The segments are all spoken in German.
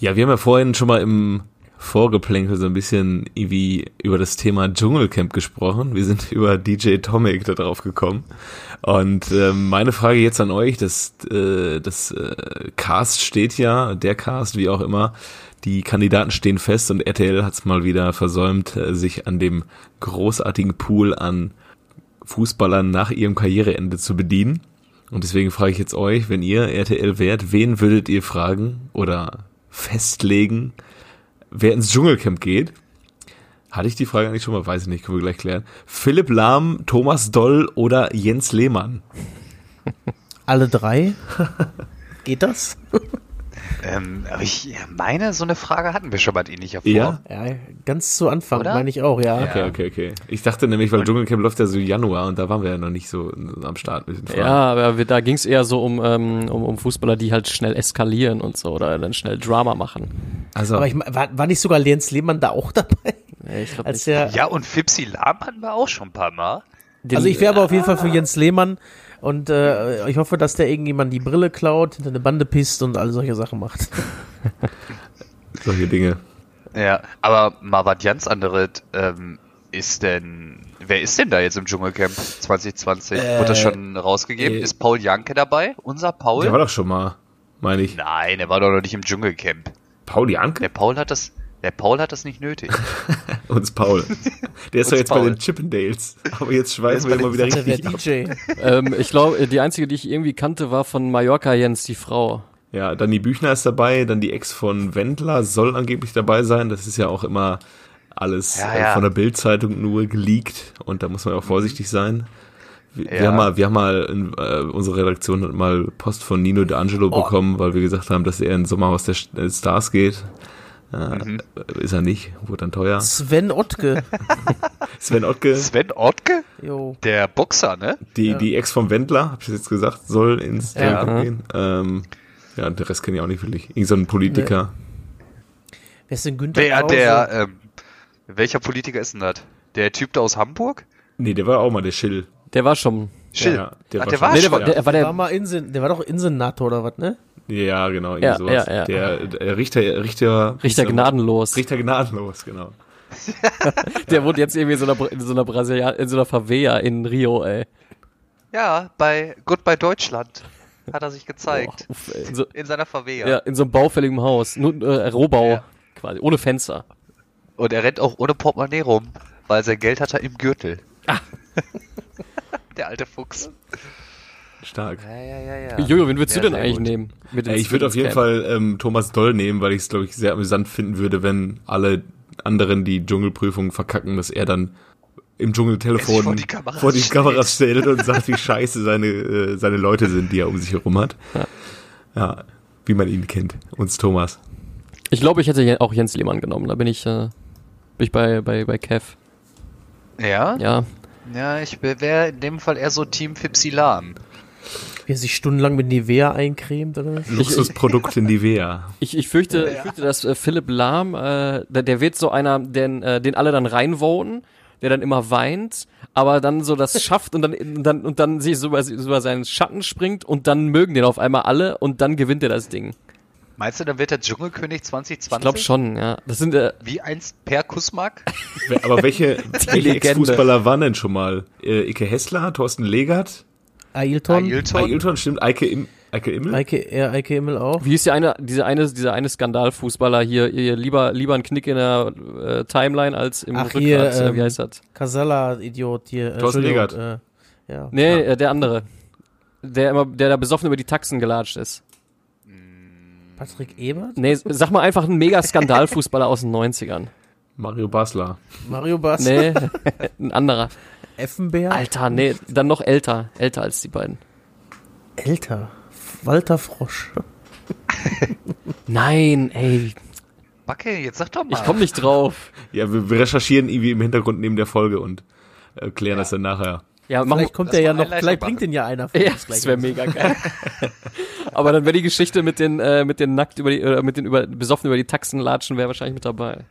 Ja, wir haben ja vorhin schon mal im Vorgeplänkel so ein bisschen wie über das Thema Dschungelcamp gesprochen. Wir sind über DJ Tomic da drauf gekommen. Und äh, meine Frage jetzt an euch, das, äh, das äh, Cast steht ja, der Cast, wie auch immer, die Kandidaten stehen fest und RTL hat es mal wieder versäumt, äh, sich an dem großartigen Pool an Fußballern nach ihrem Karriereende zu bedienen. Und deswegen frage ich jetzt euch, wenn ihr RTL wärt, wen würdet ihr fragen oder festlegen, wer ins Dschungelcamp geht? Hatte ich die Frage eigentlich schon mal? Weiß ich nicht, können wir gleich klären. Philipp Lahm, Thomas Doll oder Jens Lehmann? Alle drei? Geht das? Ähm, aber ich meine, so eine Frage hatten wir schon mal in ähnlicher Form. Ja? Ja, ganz zu Anfang Oder? meine ich auch, ja. Okay, okay, okay. Ich dachte nämlich, weil Dschungelcamp läuft ja so Januar und da waren wir ja noch nicht so am Start mit den Fragen. Ja, aber wir, da ging es eher so um, ähm, um, um Fußballer, die halt schnell eskalieren und so oder dann schnell Drama machen. Also, Aber ich, war, war nicht sogar Jens Lehmann da auch dabei? Nee, ich glaub Als nicht. der, Ja, und Fipsi Lahm hatten wir auch schon ein paar Mal. Den- also ich wäre aber auf jeden Fall für Jens Lehmann und äh, ich hoffe, dass der irgendjemand die Brille klaut, hinter eine Bande pisst und all solche Sachen macht. solche Dinge. Ja, aber mal was ganz anderes. Ähm, ist denn, wer ist denn da jetzt im Dschungelcamp 2020? Wurde das schon rausgegeben? äh, ist Paul Janke dabei? Unser Paul? Der war doch schon mal, meine ich. Nein, er war doch noch nicht im Dschungelcamp. Paul Janke? Der Paul hat das, der Paul hat das nicht nötig. Uns Paul. Der ist doch jetzt bei Paul. den Chippendales. Aber jetzt schweißen wir bei immer wieder Der richtig ab. DJ. ähm, ich glaube, die einzige, die ich irgendwie kannte, war von Mallorca Jens, die Frau. Ja, dann die Büchner ist dabei, dann die Ex von Wendler soll angeblich dabei sein. Das ist ja auch immer alles Ja, äh, ja. von der Bildzeitung nur geleakt und da muss man auch vorsichtig sein. Wir, wir Ja. haben mal, wir haben mal in, äh, unsere Redaktion hat mal Post von Nino D'Angelo bekommen, weil wir gesagt haben, dass er in Sommerhaus der St- äh, Stars geht. Äh, Ist er nicht, wurde dann teuer. Sven Ottke. Sven Ottke, Sven Ortke? Jo. Der Boxer, ne? die, Ja. die Ex vom Wendler, hab ich jetzt gesagt, soll ins Ja. Dschungelcamp gehen. Ähm, ja, den Rest kenne ich auch nicht wirklich. Irgend so ein Politiker. Wer ist denn Günther Der, Krause? der, ähm, welcher Politiker ist denn das? Der Typ da aus Hamburg? Nee, der war auch mal der Schill. Der war schon. Schill. Ja, der Ach, war der schon- war Nee, der schon. war, der, war der der, war mal Insen, der war doch Insenator oder was, ne? Ja, genau, irgendwie Ja, sowas. ja, ja. Der, der Richter, Richter, Richter gnadenlos. Richter gnadenlos, genau. Der wohnt jetzt irgendwie in so einer, in so einer Brasilia, in so einer Favela in Rio, ey. Ja, bei Goodbye Deutschland hat er sich gezeigt. Boah, uff, in, so, In seiner Favela. ja, in so einem baufälligen Haus. Nur, äh, Rohbau, Ja. quasi, ohne Fenster. Und er rennt auch ohne Portemonnaie rum, weil sein Geld hat er im Gürtel. Ah. Der alte Fuchs. Stark. Ja, ja, ja, ja. Jojo, wen würdest Ja, du denn sehr eigentlich gut. nehmen? Mit ins- ich würde auf jeden Fall ähm, Thomas Doll nehmen, weil ich es, glaube ich, sehr amüsant finden würde, wenn alle anderen die Dschungelprüfung verkacken, dass er dann im Dschungeltelefon vor die Kameras vor die stellt. Kameras stellt und sagt, wie scheiße seine, äh, seine Leute sind, die er um sich herum hat. Ja. Ja, wie man ihn kennt. Uns Thomas. Ich glaube, ich hätte auch Jens Lehmann genommen. Da bin ich, äh, bin ich bei, bei, bei Kev. Ja? Ja. Ja, ich wäre in dem Fall eher so Team Fipsi Lahm. Wie er sich stundenlang mit Nivea eincremt oder was? Luxusprodukt in Nivea. Ich, ich fürchte, ich fürchte, dass äh, Philipp Lahm, äh, der, der wird so einer, den, äh, den alle dann reinvoten, der dann immer weint, aber dann so das schafft und dann, und dann, und dann sich so über, so über seinen Schatten springt und dann mögen den auf einmal alle und dann gewinnt er das Ding. Meinst du, dann wird der Dschungelkönig 2020? Ich glaube schon, ja. Das sind, äh, Wie einst Per? Wer- Aber welche, welche. Ex-Fußballer waren denn schon mal? Äh, Ike Hessler, Thorsten Legert, Ailton? Ailton? Ailton, stimmt, Eike, Im, Eike Immel? Eike, ja, Eike Immel auch. wie ist der eine, dieser eine, dieser eine Skandalfußballer hier, hier lieber, lieber ein Knick in der äh, Timeline als im Ach, Rückgrat, hier, äh, wie ähm, heißt das? Casella-Idiot hier. Äh, Thorsten Entschuldigung, Äh, ja. Nee, äh, der andere. Der immer, der da besoffen über die Taxen gelatscht ist. Patrick Ebert? Nee, sag mal einfach ein mega Skandalfußballer aus den 90ern. Mario Basler. Mario Bass? Nee, ein anderer. Effenberg? Alter, nee, dann noch älter. Älter als die beiden. Älter. Walter Frosch. Nein, ey, Backe, jetzt sag doch mal. ich komm nicht drauf. Ja, wir, recherchieren irgendwie im Hintergrund neben der Folge und äh, klären das dann nachher. Ja, mach Vielleicht kommt lass der ja noch, vielleicht machen. bringt den ja einer von Ja, uns das gleich. wäre mega geil. Aber dann wäre die Geschichte mit den, äh, mit den nackt über die, äh, mit den über, besoffen über die Taxen latschen, wäre wahrscheinlich mit dabei.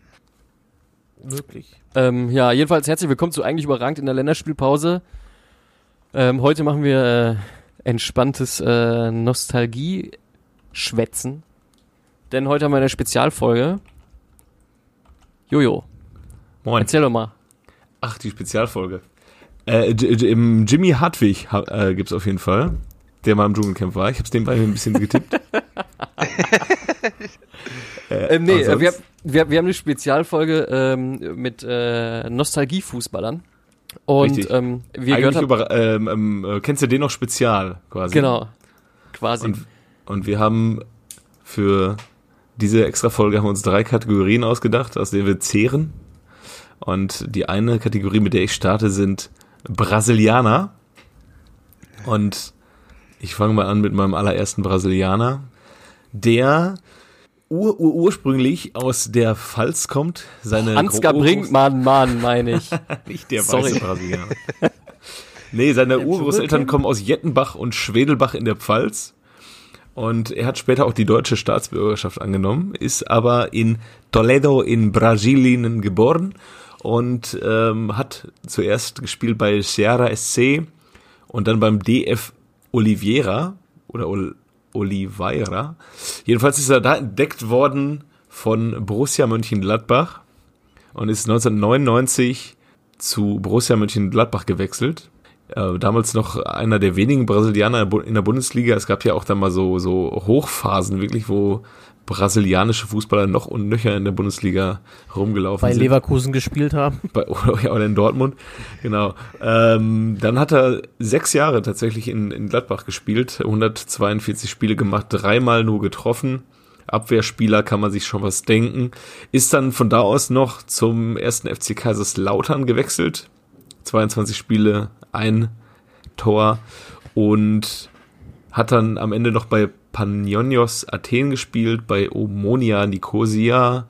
Möglich. Ähm, ja, jedenfalls herzlich willkommen zu eigentlich überragend in der Länderspielpause. Ähm, heute machen wir äh, entspanntes äh, Nostalgie-Schwätzen. denn heute haben wir eine Spezialfolge. Jojo, Moin. erzähl doch mal. Ach, die Spezialfolge. Äh, Jimmy Hartwig ha- äh, gibt's auf jeden Fall, der mal im Dschungelcamp war. Ich hab's nebenbei ein bisschen getippt. Ähm, nee, äh, wir, wir, wir haben eine Spezialfolge ähm, mit äh, Nostalgie-Fußballern. Und ähm, wir gehört Eigentlich haben, über, ähm, ähm, äh, kennst du den noch spezial quasi? genau, quasi. Und, und wir haben für diese extra Folge haben wir uns drei Kategorien ausgedacht, aus denen wir zehren. Und die eine Kategorie, mit der ich starte, sind Brasilianer. Und ich fange mal an mit meinem allerersten Brasilianer, der ur -ur ursprünglich aus der Pfalz kommt. Seine Ansgar Gro- Brinkmann, Mann, meine ich. nicht der Sorry. weiße Brasilianer. nee, seine Urgroßeltern kommen aus Jettenbach und Schwedelbach in der Pfalz. Und er hat später auch die deutsche Staatsbürgerschaft angenommen, ist aber in Toledo in Brasilien geboren und ähm, hat zuerst gespielt bei Sierra SC und dann beim DF Oliveira oder Ol Oliveira. Jedenfalls ist er da entdeckt worden von Borussia Mönchengladbach und ist 1999 zu Borussia Mönchengladbach gewechselt. Äh, damals noch einer der wenigen Brasilianer in der Bundesliga. Es gab ja auch dann mal so, so Hochphasen wirklich, wo brasilianische Fußballer noch und nöcher in der Bundesliga rumgelaufen Bei sind. Leverkusen gespielt haben. Bei, oder in Dortmund, genau. Ähm, dann hat er sechs Jahre tatsächlich in, in Gladbach gespielt, 142 Spiele gemacht, dreimal nur getroffen. Abwehrspieler kann man sich schon was denken. Ist dann von da aus noch zum ersten FC Kaiserslautern gewechselt. 22 Spiele, ein Tor und hat dann am Ende noch bei Panionios Athen gespielt, bei Omonia Nicosia,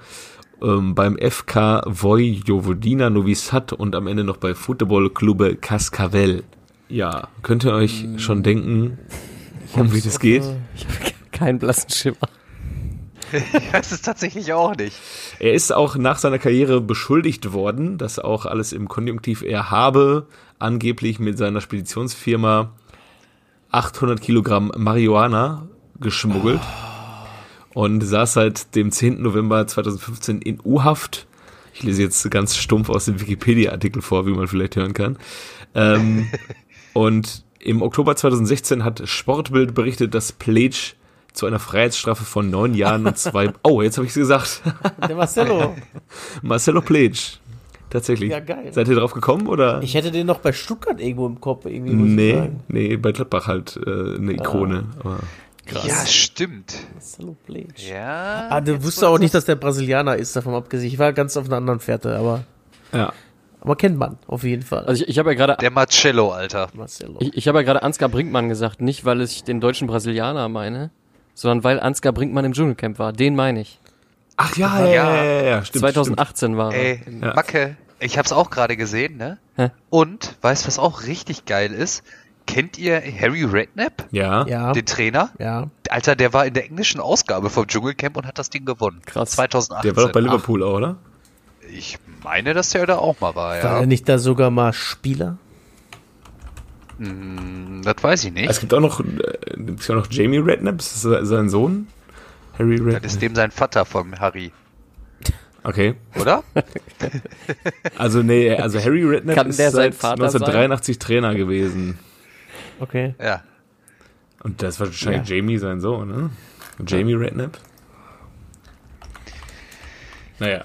ähm, beim FK Vojvodina Novi Sad und am Ende noch bei Football Clube Cascavel. Ja, könnt ihr euch schon denken, um wie das geht? Kein blassen Schimmer. Ich weiß es tatsächlich auch nicht. Er ist auch nach seiner Karriere beschuldigt worden, dass auch alles im Konjunktiv er habe, angeblich mit seiner Speditionsfirma 800 Kilogramm Marihuana geschmuggelt und saß seit dem 10. November 2015 in U-Haft. Ich lese jetzt ganz stumpf aus dem Wikipedia-Artikel vor, wie man vielleicht hören kann. Ähm, und im Oktober 2016 hat Sportbild berichtet, dass Pledge zu einer Freiheitsstrafe von neun Jahren und zwei... Oh, jetzt habe ich es gesagt. Der Marcelo. Marcelo Pledge. Tatsächlich. Ja, geil. Seid ihr drauf gekommen oder? Ich hätte den noch bei Stuttgart irgendwo im Kopf irgendwie, muss nee, nee, bei Gladbach halt äh, eine Ikone. Aber Ja, stimmt. Marcelo Pledge. Ja. Ah, du jetzt wusste wo auch du nicht, dass der Brasilianer ist, davon abgesehen. Ich war ganz auf einer anderen Fährte, aber, ja. aber kennt man auf jeden Fall. Also ich, ich habe ja gerade Der Marcello, Alter. Marcelo. ich, ich habe ja gerade Ansgar Brinkmann gesagt, nicht weil ich den deutschen Brasilianer meine, sondern weil Ansgar Brinkmann im Dschungelcamp war. Den meine ich. Ach ja, ja, ja, ja, ja stimmt. 2018 war er. Ey, Ja. Macke, ich hab's auch gerade gesehen, ne? Hä? Und, weißt was auch richtig geil ist? Kennt ihr Harry Redknapp. Ja. ja, den Trainer? ja. Alter, der war in der englischen Ausgabe vom Dschungelcamp und hat das Ding gewonnen. Krass. 2018. Der war doch bei Liverpool auch, oder? Ich meine, dass der da auch mal war, War ja. er nicht da sogar mal Spieler? Hm, das weiß ich nicht. Es gibt auch noch, äh, gibt's ja noch Jamie Redknapp, ist das sein Sohn? Harry das Redknapp. ist dem sein Vater vom Harry, Okay. oder? Also nee, also Harry Redknapp Kann ist der sein seit Vater 1983 Trainer gewesen. Okay. ja. Und das war wahrscheinlich Jamie sein Sohn, ne? Jamie Redknapp. Naja.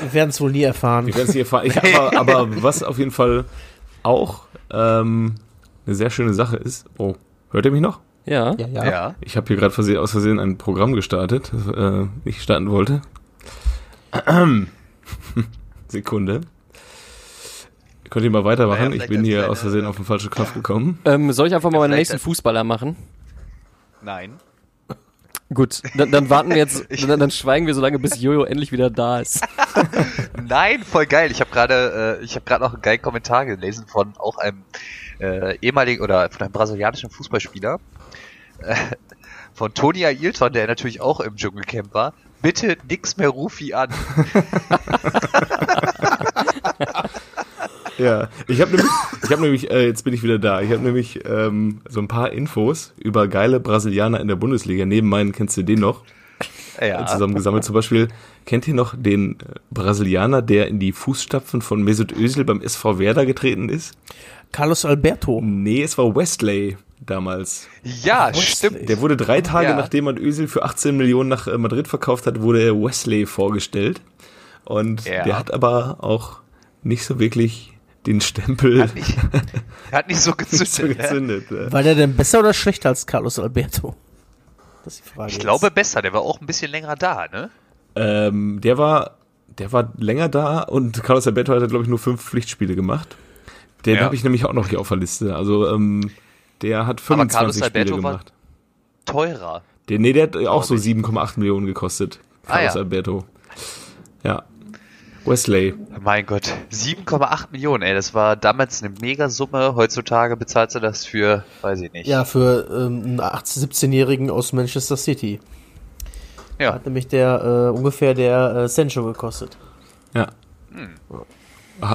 Wir werden es wohl nie erfahren. Wir werden es hier erfahren. Ich, aber, aber was auf jeden Fall auch ähm, eine sehr schöne Sache ist. Oh, hört ihr mich noch? Ja. Ja, ja. Ja. Ich habe hier gerade aus Versehen ein Programm gestartet, das äh, ich starten wollte. Sekunde. Könnt ihr mal weitermachen? Naja, ich bin hier aus Versehen auf den falschen Knopf gekommen. Ähm, soll ich einfach mal meinen nächsten Fußballer machen? Nein. Gut, dann, dann warten wir jetzt, dann, dann schweigen wir so lange, bis Jojo endlich wieder da ist. Nein, voll geil. Ich habe gerade, äh, ich habe gerade noch einen geilen Kommentar gelesen von auch einem äh, ehemaligen oder von einem brasilianischen Fußballspieler äh, von Tony Ailton, der natürlich auch im Dschungelcamp war. Bitte nix mehr Rufi an. Ja, ich habe nämlich, ich habe nämlich, äh, jetzt bin ich wieder da. Ich habe nämlich ähm, so ein paar Infos über geile Brasilianer in der Bundesliga. Neben meinen kennst du den noch. Ja. zusammengesammelt. Zum Beispiel, kennt ihr noch den äh, Brasilianer, der in die Fußstapfen von Mesut Özil beim SV Werder getreten ist? Carlos Alberto. Nee, es war Wesley damals. Ja, Wesley. stimmt. Der wurde drei Tage, Ja. nachdem man Özil für 18 Millionen nach äh, Madrid verkauft hat, wurde er Wesley vorgestellt. Und Ja. der hat aber auch nicht so wirklich den Stempel Hat nicht, hat nicht so gezündet. so ne? gezündet. äh. War der denn besser oder schlechter als Carlos Alberto? Das ist die Frage. Ich jetzt. glaube besser, der war auch ein bisschen länger da, ne? Ähm, der war, der war länger da und Carlos Alberto hat, glaube ich, nur fünf Pflichtspiele gemacht. Den Ja. habe ich nämlich auch noch hier auf der Liste. Also, ähm, der hat Aber Carlos 25 Spiele Alberto war- gemacht. Teurer. Der, nee, der hat auch so Glaub 7,8 Millionen gekostet. Ah, Carlos ja. Alberto. Ja. Wesley. Mein Gott, 7,8 Millionen, ey, das war damals eine Megasumme. Heutzutage bezahlst du das für, weiß ich nicht. Ja, für ähm, einen 18-, 17-Jährigen aus Manchester City. Ja. Hat nämlich der äh, ungefähr der äh, Sancho gekostet. Ja.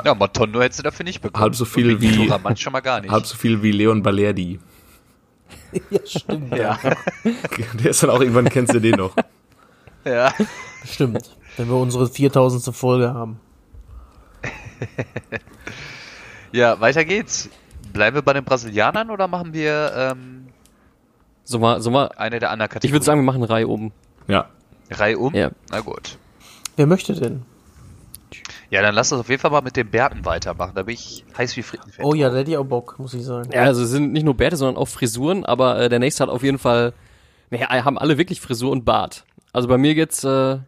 Ja, Motondo hättest du dafür nicht bekommen. Halb so viel wie- schon mal gar nicht. Halb so viel wie Leon Balerdi. ja, stimmt. ja. Der ist dann auch irgendwann, kennst du den noch. ja. Stimmt. Wenn wir unsere 4000. Folge haben. Ja, weiter geht's. Bleiben wir bei den Brasilianern oder machen wir ähm, So mal, so mal. eine der anderen Kategorien? Ich würde sagen, wir machen Reihe oben. Ja. Reihe um? Ja. Na gut. Wer möchte denn? Ja, dann lass uns auf jeden Fall mal mit den Bärten weitermachen. Da bin ich heiß wie Frittenfett. Oh ja, da hätte ich auch Bock, muss ich sagen. Ja, also es sind nicht nur Bärte, sondern auch Frisuren, aber äh, der nächste hat auf jeden Fall, naja, haben alle wirklich Frisur und Bart. Also bei mir geht's äh,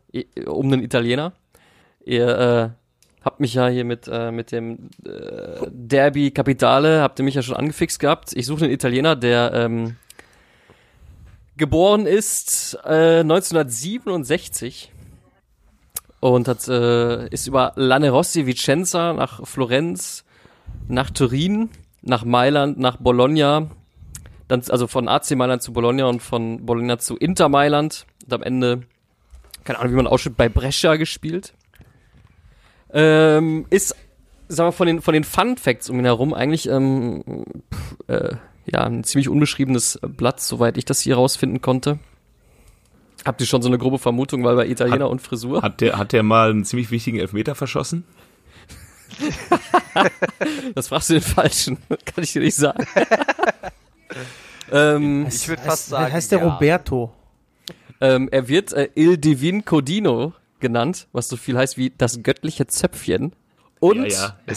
um einen Italiener. Ihr äh, habt mich ja hier mit, äh, mit dem äh, Derby Capitale, habt ihr mich ja schon angefixt gehabt. Ich suche einen Italiener, der ähm, geboren ist äh, 1967 und hat, äh, ist über Lanerossi Vicenza nach Florenz, nach Turin, nach Mailand, nach Bologna, dann also von AC Mailand zu Bologna und von Bologna zu Inter Mailand und am Ende, keine Ahnung, wie man ausschaut, bei Brescia gespielt. Ähm, ist, sagen wir, von den, von den Fun Facts um ihn herum eigentlich, ähm, pff, äh, ja, ein ziemlich unbeschriebenes Blatt, soweit ich das hier rausfinden konnte. Habt ihr schon so eine grobe Vermutung, weil bei Italiener Hat- und Frisur? Hat der, hat der mal einen ziemlich wichtigen Elfmeter verschossen? Das fragst du den Falschen, kann ich dir nicht sagen. ähm, Ich würde Heißt- fast sagen. Heißt der ja. Roberto? Ähm, er wird äh, Il Divin Codino genannt, was so viel heißt wie das göttliche Zöpfchen. Und, ja, ja.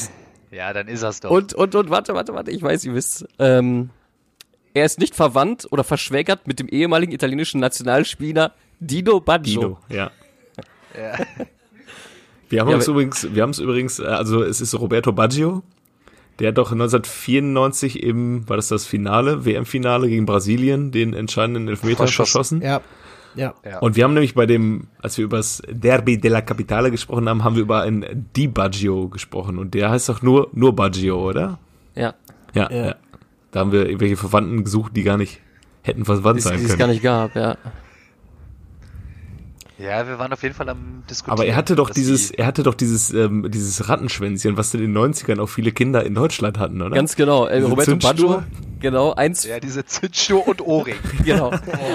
Ja, dann ist das doch. und, und, und, warte, warte, warte, ich weiß, ihr wisst. Ähm, er ist nicht verwandt oder verschwägert mit dem ehemaligen italienischen Nationalspieler Dino Baggio. Dino, ja. Ja. Wir haben Ja, uns übrigens, wir haben es übrigens, äh, also es ist Roberto Baggio, der hat doch 1994 im, war das das Finale, WM-Finale gegen Brasilien, den entscheidenden Elfmeter Verschossen. verschossen. Ja. Ja. Ja. Und wir haben nämlich bei dem, als wir über das Derby della Capitale gesprochen haben, haben wir über einen Di Baggio gesprochen. Und der heißt doch nur, nur Baggio, oder? Ja, Ja, Ja. ja. Da haben wir irgendwelche Verwandten gesucht, die gar nicht hätten verwandt die sein es können. gar nicht gab, ja. Ja, wir waren auf jeden Fall am diskutieren. Aber er hatte doch dieses, die- er hatte doch dieses, ähm, dieses Rattenschwänzchen, was in den 90ern auch viele Kinder in Deutschland hatten, oder? Ganz genau. Äh, Diese Roberto? Baggio, genau, eins, Ja, diese Zündschnur und Ohrring. genau.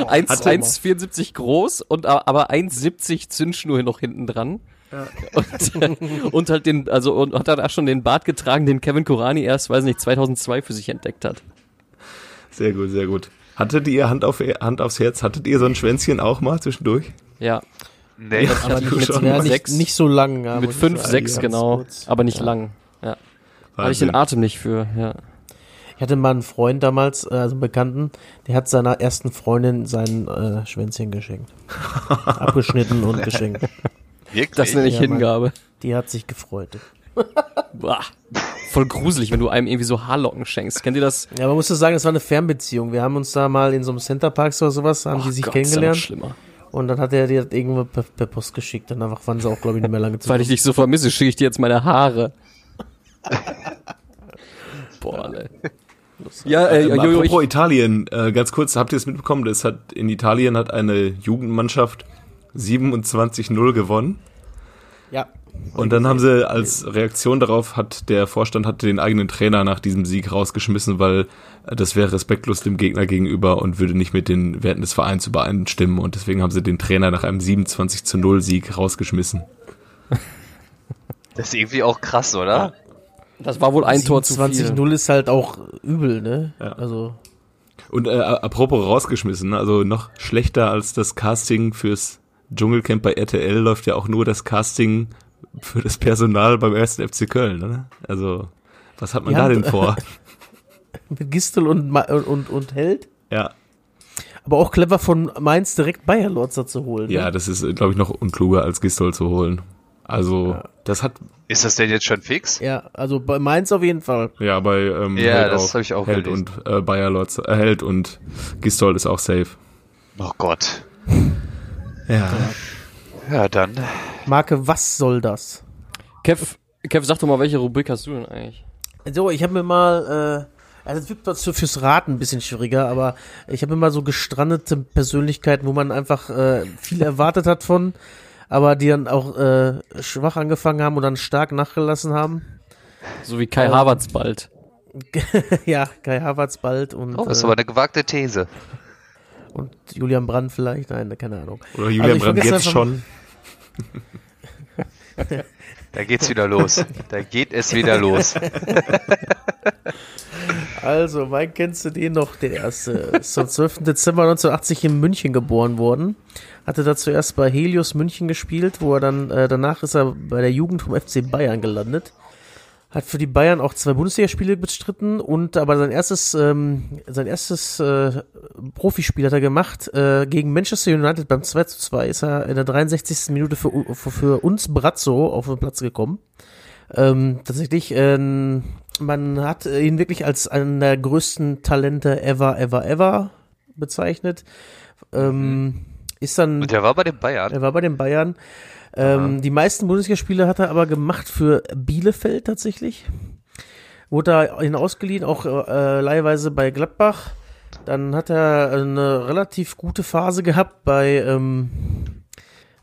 Eins- Hatte- 1,74 groß und aber 1,70 Zündschnur noch hinten dran. Und, äh, und halt den, also und hat dann auch schon den Bart getragen, den Kevin Kurani erst, weiß nicht, 2002 für sich entdeckt hat. Sehr gut, sehr gut. Hattet ihr Hand, auf, Hand aufs Herz, hattet ihr so ein Schwänzchen auch mal zwischendurch? Ja, Nee, Ja. Aber nicht, schon. ja, nicht, Sechs. nicht so lang. Ja, mit muss ich 5, sagen, 6 ganz genau, kurz. aber nicht lang. Ja. Habe ich den. Atem nicht für, ja. Ich hatte mal einen Freund damals, äh, also einen Bekannten, der hat seiner ersten Freundin sein äh, Schwänzchen geschenkt. Abgeschnitten und geschenkt. wirklich. Das nenne ich Ja, Mann. Hingabe. Die hat sich gefreut. Boah. Voll gruselig, wenn du einem irgendwie so Haarlocken schenkst. Kennt ihr das? Ja, man musste sagen, es war eine Fernbeziehung. Wir haben uns da mal in so einem Centerpark oder sowas, haben die Oh sich Gott, ist ja noch kennengelernt. schlimmer. Und dann hat er die das irgendwo per, per Post geschickt. Dann einfach waren sie auch, glaube ich, nicht mehr lange Weil zusammen. ich dich so vermisse, schicke ich dir jetzt meine Haare. Boah, ne. Ja, äh, Ähm, Jojo, ich, apropos Italien, äh, ganz kurz, habt ihr es mitbekommen? Das hat, in Italien hat eine Jugendmannschaft 27-0 gewonnen. Ja. Und dann haben sie als Reaktion darauf hat der Vorstand hat den eigenen Trainer nach diesem Sieg rausgeschmissen, weil das wäre respektlos dem Gegner gegenüber und würde nicht mit den Werten des Vereins übereinstimmen und deswegen haben sie den Trainer nach einem 27 zu 0 Sieg rausgeschmissen. Das ist irgendwie auch krass, oder? Das war wohl ein Tor zu viel. 20-0 ist halt auch übel, ne? Ja. Also, Und äh, apropos rausgeschmissen, also noch schlechter als das Casting fürs Dschungelcamp bei RTL läuft ja auch nur das Casting für das Personal beim ersten FC Köln. Ne? Also was hat man Ja, da denn vor? mit Gistel und, Ma- und, und Held. ja, Aber auch clever von Mainz direkt Bayer Lorzer zu holen. ja, Ne? das ist glaube ich noch unkluger als Gistol zu holen. Also das hat Ist das denn jetzt schon fix? Ja, also bei Mainz auf jeden Fall. ja bei ähm, Ja, Held das auch, hab ich auch Held gelesen. und äh, Bayer Lotz, äh, Held und Gistol ist auch safe. Oh Gott. Ja. Ja, dann. Marke, was soll das? Kev, Kev, sag doch mal, welche Rubrik hast du denn eigentlich? So, ich habe mir mal, äh, also es wird für- fürs Raten ein bisschen schwieriger, aber ich habe mir mal so gestrandete Persönlichkeiten, wo man einfach äh, viel erwartet hat von, aber die dann auch äh, schwach angefangen haben und dann stark nachgelassen haben. So wie Kai Ähm, Havertz bald. ja, Kai Havertz bald und, Oh, das ist äh, aber eine gewagte These. Und Julian Brandt vielleicht, nein, keine Ahnung. Oder Julian ich Brandt jetzt schon. Da geht's wieder los. Da geht es wieder los. Also, Mike, kennst du den noch? Der erste ist am 12. Dezember 1980 in München geboren worden. Hatte da zuerst bei Helios München gespielt, wo er dann, äh, danach ist er bei der Jugend vom FC Bayern gelandet. Hat für die Bayern auch zwei Bundesligaspiele bestritten und aber sein erstes, ähm, sein erstes äh, Profispiel hat er gemacht äh, gegen Manchester United beim 2 zu 2 ist er in der 63. Minute für, für, für uns Brazzo auf den Platz gekommen. Ähm, tatsächlich, ähm, man hat ihn wirklich als einen der größten Talente ever, ever, ever bezeichnet. Ähm, ist dann, Und der war bei den Bayern. er war bei den Bayern. Ähm, die meisten Bundesligaspiele hat er aber gemacht für Bielefeld tatsächlich. Wurde da ihn ausgeliehen, auch äh, leihweise bei Gladbach. Dann hat er eine relativ gute Phase gehabt bei ähm,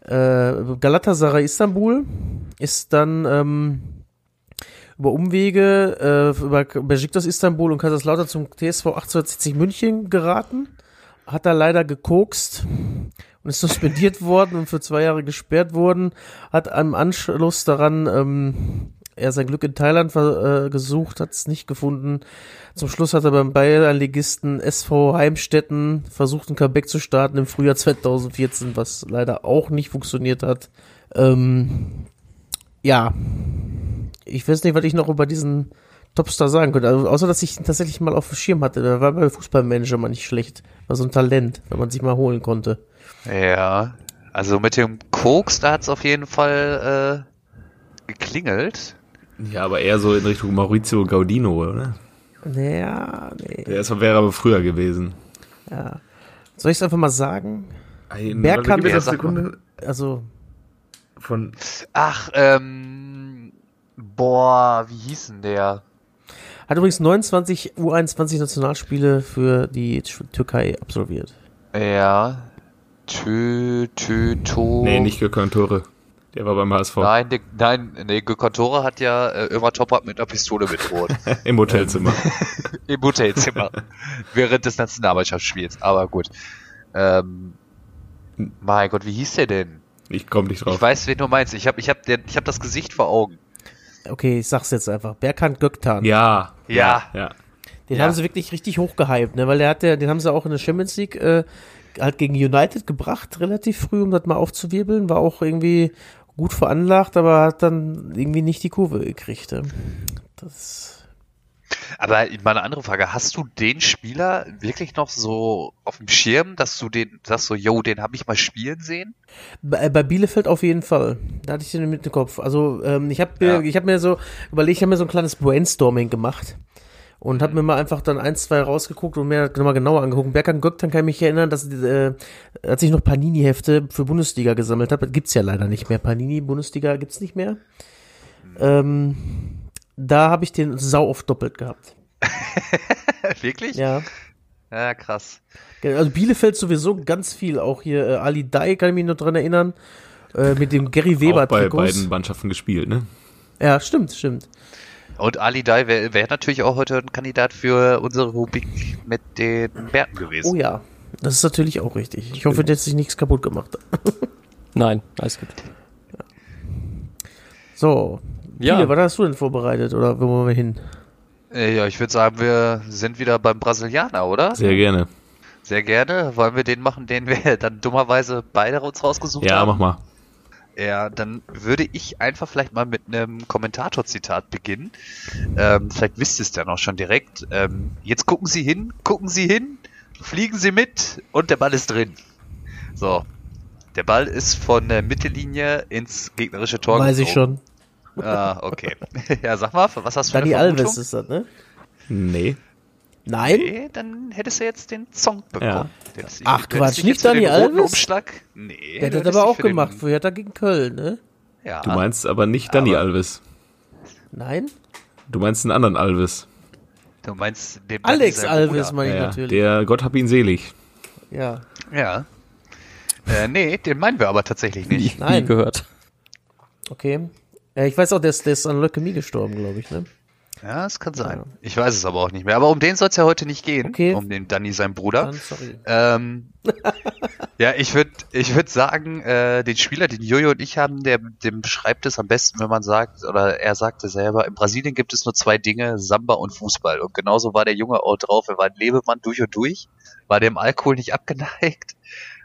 äh, Galatasaray Istanbul. Ist dann ähm, über Umwege äh, über Besiktas Istanbul und Kaiserslautern zum TSV 1860 München geraten. Hat er leider gekokst und ist suspendiert worden und für zwei Jahre gesperrt worden. Hat im Anschluss daran ähm, er sein Glück in Thailand äh, gesucht, hat es nicht gefunden. Zum Schluss hat er beim Bayern-Ligisten SV Heimstetten versucht, ein Comeback zu starten im Frühjahr 2014, was leider auch nicht funktioniert hat. Ähm, ja, ich weiß nicht, was ich noch über diesen Topstar sagen könnte. Also, außer, dass ich ihn tatsächlich mal auf dem Schirm hatte. Der war bei Fußballmanager mal nicht schlecht. War so ein Talent, wenn man sich mal holen konnte. Ja. Also mit dem Koks, da hat's auf jeden Fall äh, geklingelt. Ja, aber eher so in Richtung Maurizio Gaudino, oder? Naja, nee. Der ist, wäre aber früher gewesen. Ja. Soll ich es einfach mal sagen? Ein, Bergkamp- warte, gib mir Ja, das sag Sekunde Also, von Ach, ähm. Boah, wie hieß denn der? hat übrigens 29 U21 Nationalspiele für die Türkei absolviert. Ja. Tö, tö, to. Nee, nicht Gökhan Tore. Der war beim HSV Nein, der, nein, nee, Gökantore hat ja äh, immer Top-Up mit einer Pistole bedroht. im Hotelzimmer. Im Hotelzimmer. während des Nationalmannschaftsspiels. Aber gut. Ähm, mein Gott, wie hieß der denn? Ich komme nicht drauf. Ich weiß, wen du meinst. Ich habe ich hab den- ich hab das Gesicht vor Augen. Okay, ich sag's jetzt einfach. Berkan Göktan. Ja. Ja. Ja. Den Ja. haben sie wirklich richtig hochgehypt, ne? Weil der hat ja, den haben sie auch in der Champions League äh, halt gegen United gebracht, relativ früh, um das mal aufzuwirbeln. War auch irgendwie gut veranlagt, aber hat dann irgendwie nicht die Kurve gekriegt. Das Aber mal eine andere Frage. Hast du den Spieler wirklich noch so auf dem Schirm, dass du den, sagst so, yo, den habe ich mal spielen sehen? Bei, bei Bielefeld auf jeden Fall. Da hatte ich den mit dem Kopf. Also ähm, ich habe mir, Ja. ich habe mir so überlegt, ich habe mir so ein kleines Brainstorming gemacht und habe mir mal einfach dann eins, zwei rausgeguckt und mir nochmal genauer angeguckt. Berkan Göktan kann ich mich erinnern, dass äh, als ich noch Panini-Hefte für Bundesliga gesammelt habe, gibt's ja leider nicht mehr. Panini Bundesliga gibt's nicht mehr. Ähm, da habe ich den sau oft doppelt gehabt. wirklich? Ja. Ja, krass. Also Bielefeld sowieso ganz viel, auch hier äh, Ali Dai kann ich mich noch dran erinnern. äh, mit dem Gary Weber auch bei beiden Mannschaften gespielt, ne? Ja, stimmt, stimmt. Und Ali Dai wäre wär natürlich auch heute ein Kandidat für unsere Rubrik mit den Bärten gewesen. Oh ja, das ist natürlich auch richtig. Ich hoffe, der hat sich nichts kaputt gemacht. Nein, alles gut. So, Ja. Biele, was hast du denn vorbereitet oder wo wollen wir hin? Äh, Ja, ich würde sagen, wir sind wieder beim Brasilianer, oder? Sehr gerne. Sehr gerne. Wollen wir den machen, den wir dann dummerweise beide uns rausgesucht Ja, haben? mach mal. Ja, dann würde ich einfach vielleicht mal mit einem Kommentatorzitat beginnen. Ähm, vielleicht wisst ihr es dann auch schon direkt. Ähm, jetzt gucken Sie hin, gucken Sie hin, fliegen Sie mit und der Ball ist drin. So. Der Ball ist von der Mittellinie ins gegnerische Tor Weiß ich schon. Ah, okay. ja, sag mal, was hast du für Dani eine Vermutung? Alves ist das, ne? Nee. Nein? Nee, dann hättest du jetzt den Song bekommen. Ja. Ach, Quatsch, nicht Dani Alves? Umschlag? Nee. Der hat das aber auch gemacht. Für Hertha gegen Köln, ne? Ja. Du meinst aber nicht Dani Aber- Alves. Nein? Du meinst einen anderen Alves. Du meinst den Alex Alves meine ich Ja, natürlich. Der Gott hab ihn selig. ja. Ja. Äh, nee, den meinen wir aber tatsächlich Nie, nicht. Nein. nie gehört. Okay. Ja, ich weiß auch, der ist, der ist an Leukämie gestorben, glaube ich, ne? Ja, das kann sein. Ich weiß es aber auch nicht mehr. Aber um den soll es ja heute nicht gehen. Okay. Um den Danny, sein Bruder. Dann, sorry. Ähm, ja, ich würde ich würd sagen, äh, den Spieler, den Jojo und ich haben, der, dem beschreibt es am besten, wenn man sagt, oder er sagte selber, in Brasilien gibt es nur zwei Dinge, Samba und Fußball. Und genauso war der Junge auch drauf. Er war ein Lebemann durch und durch, war dem Alkohol nicht abgeneigt,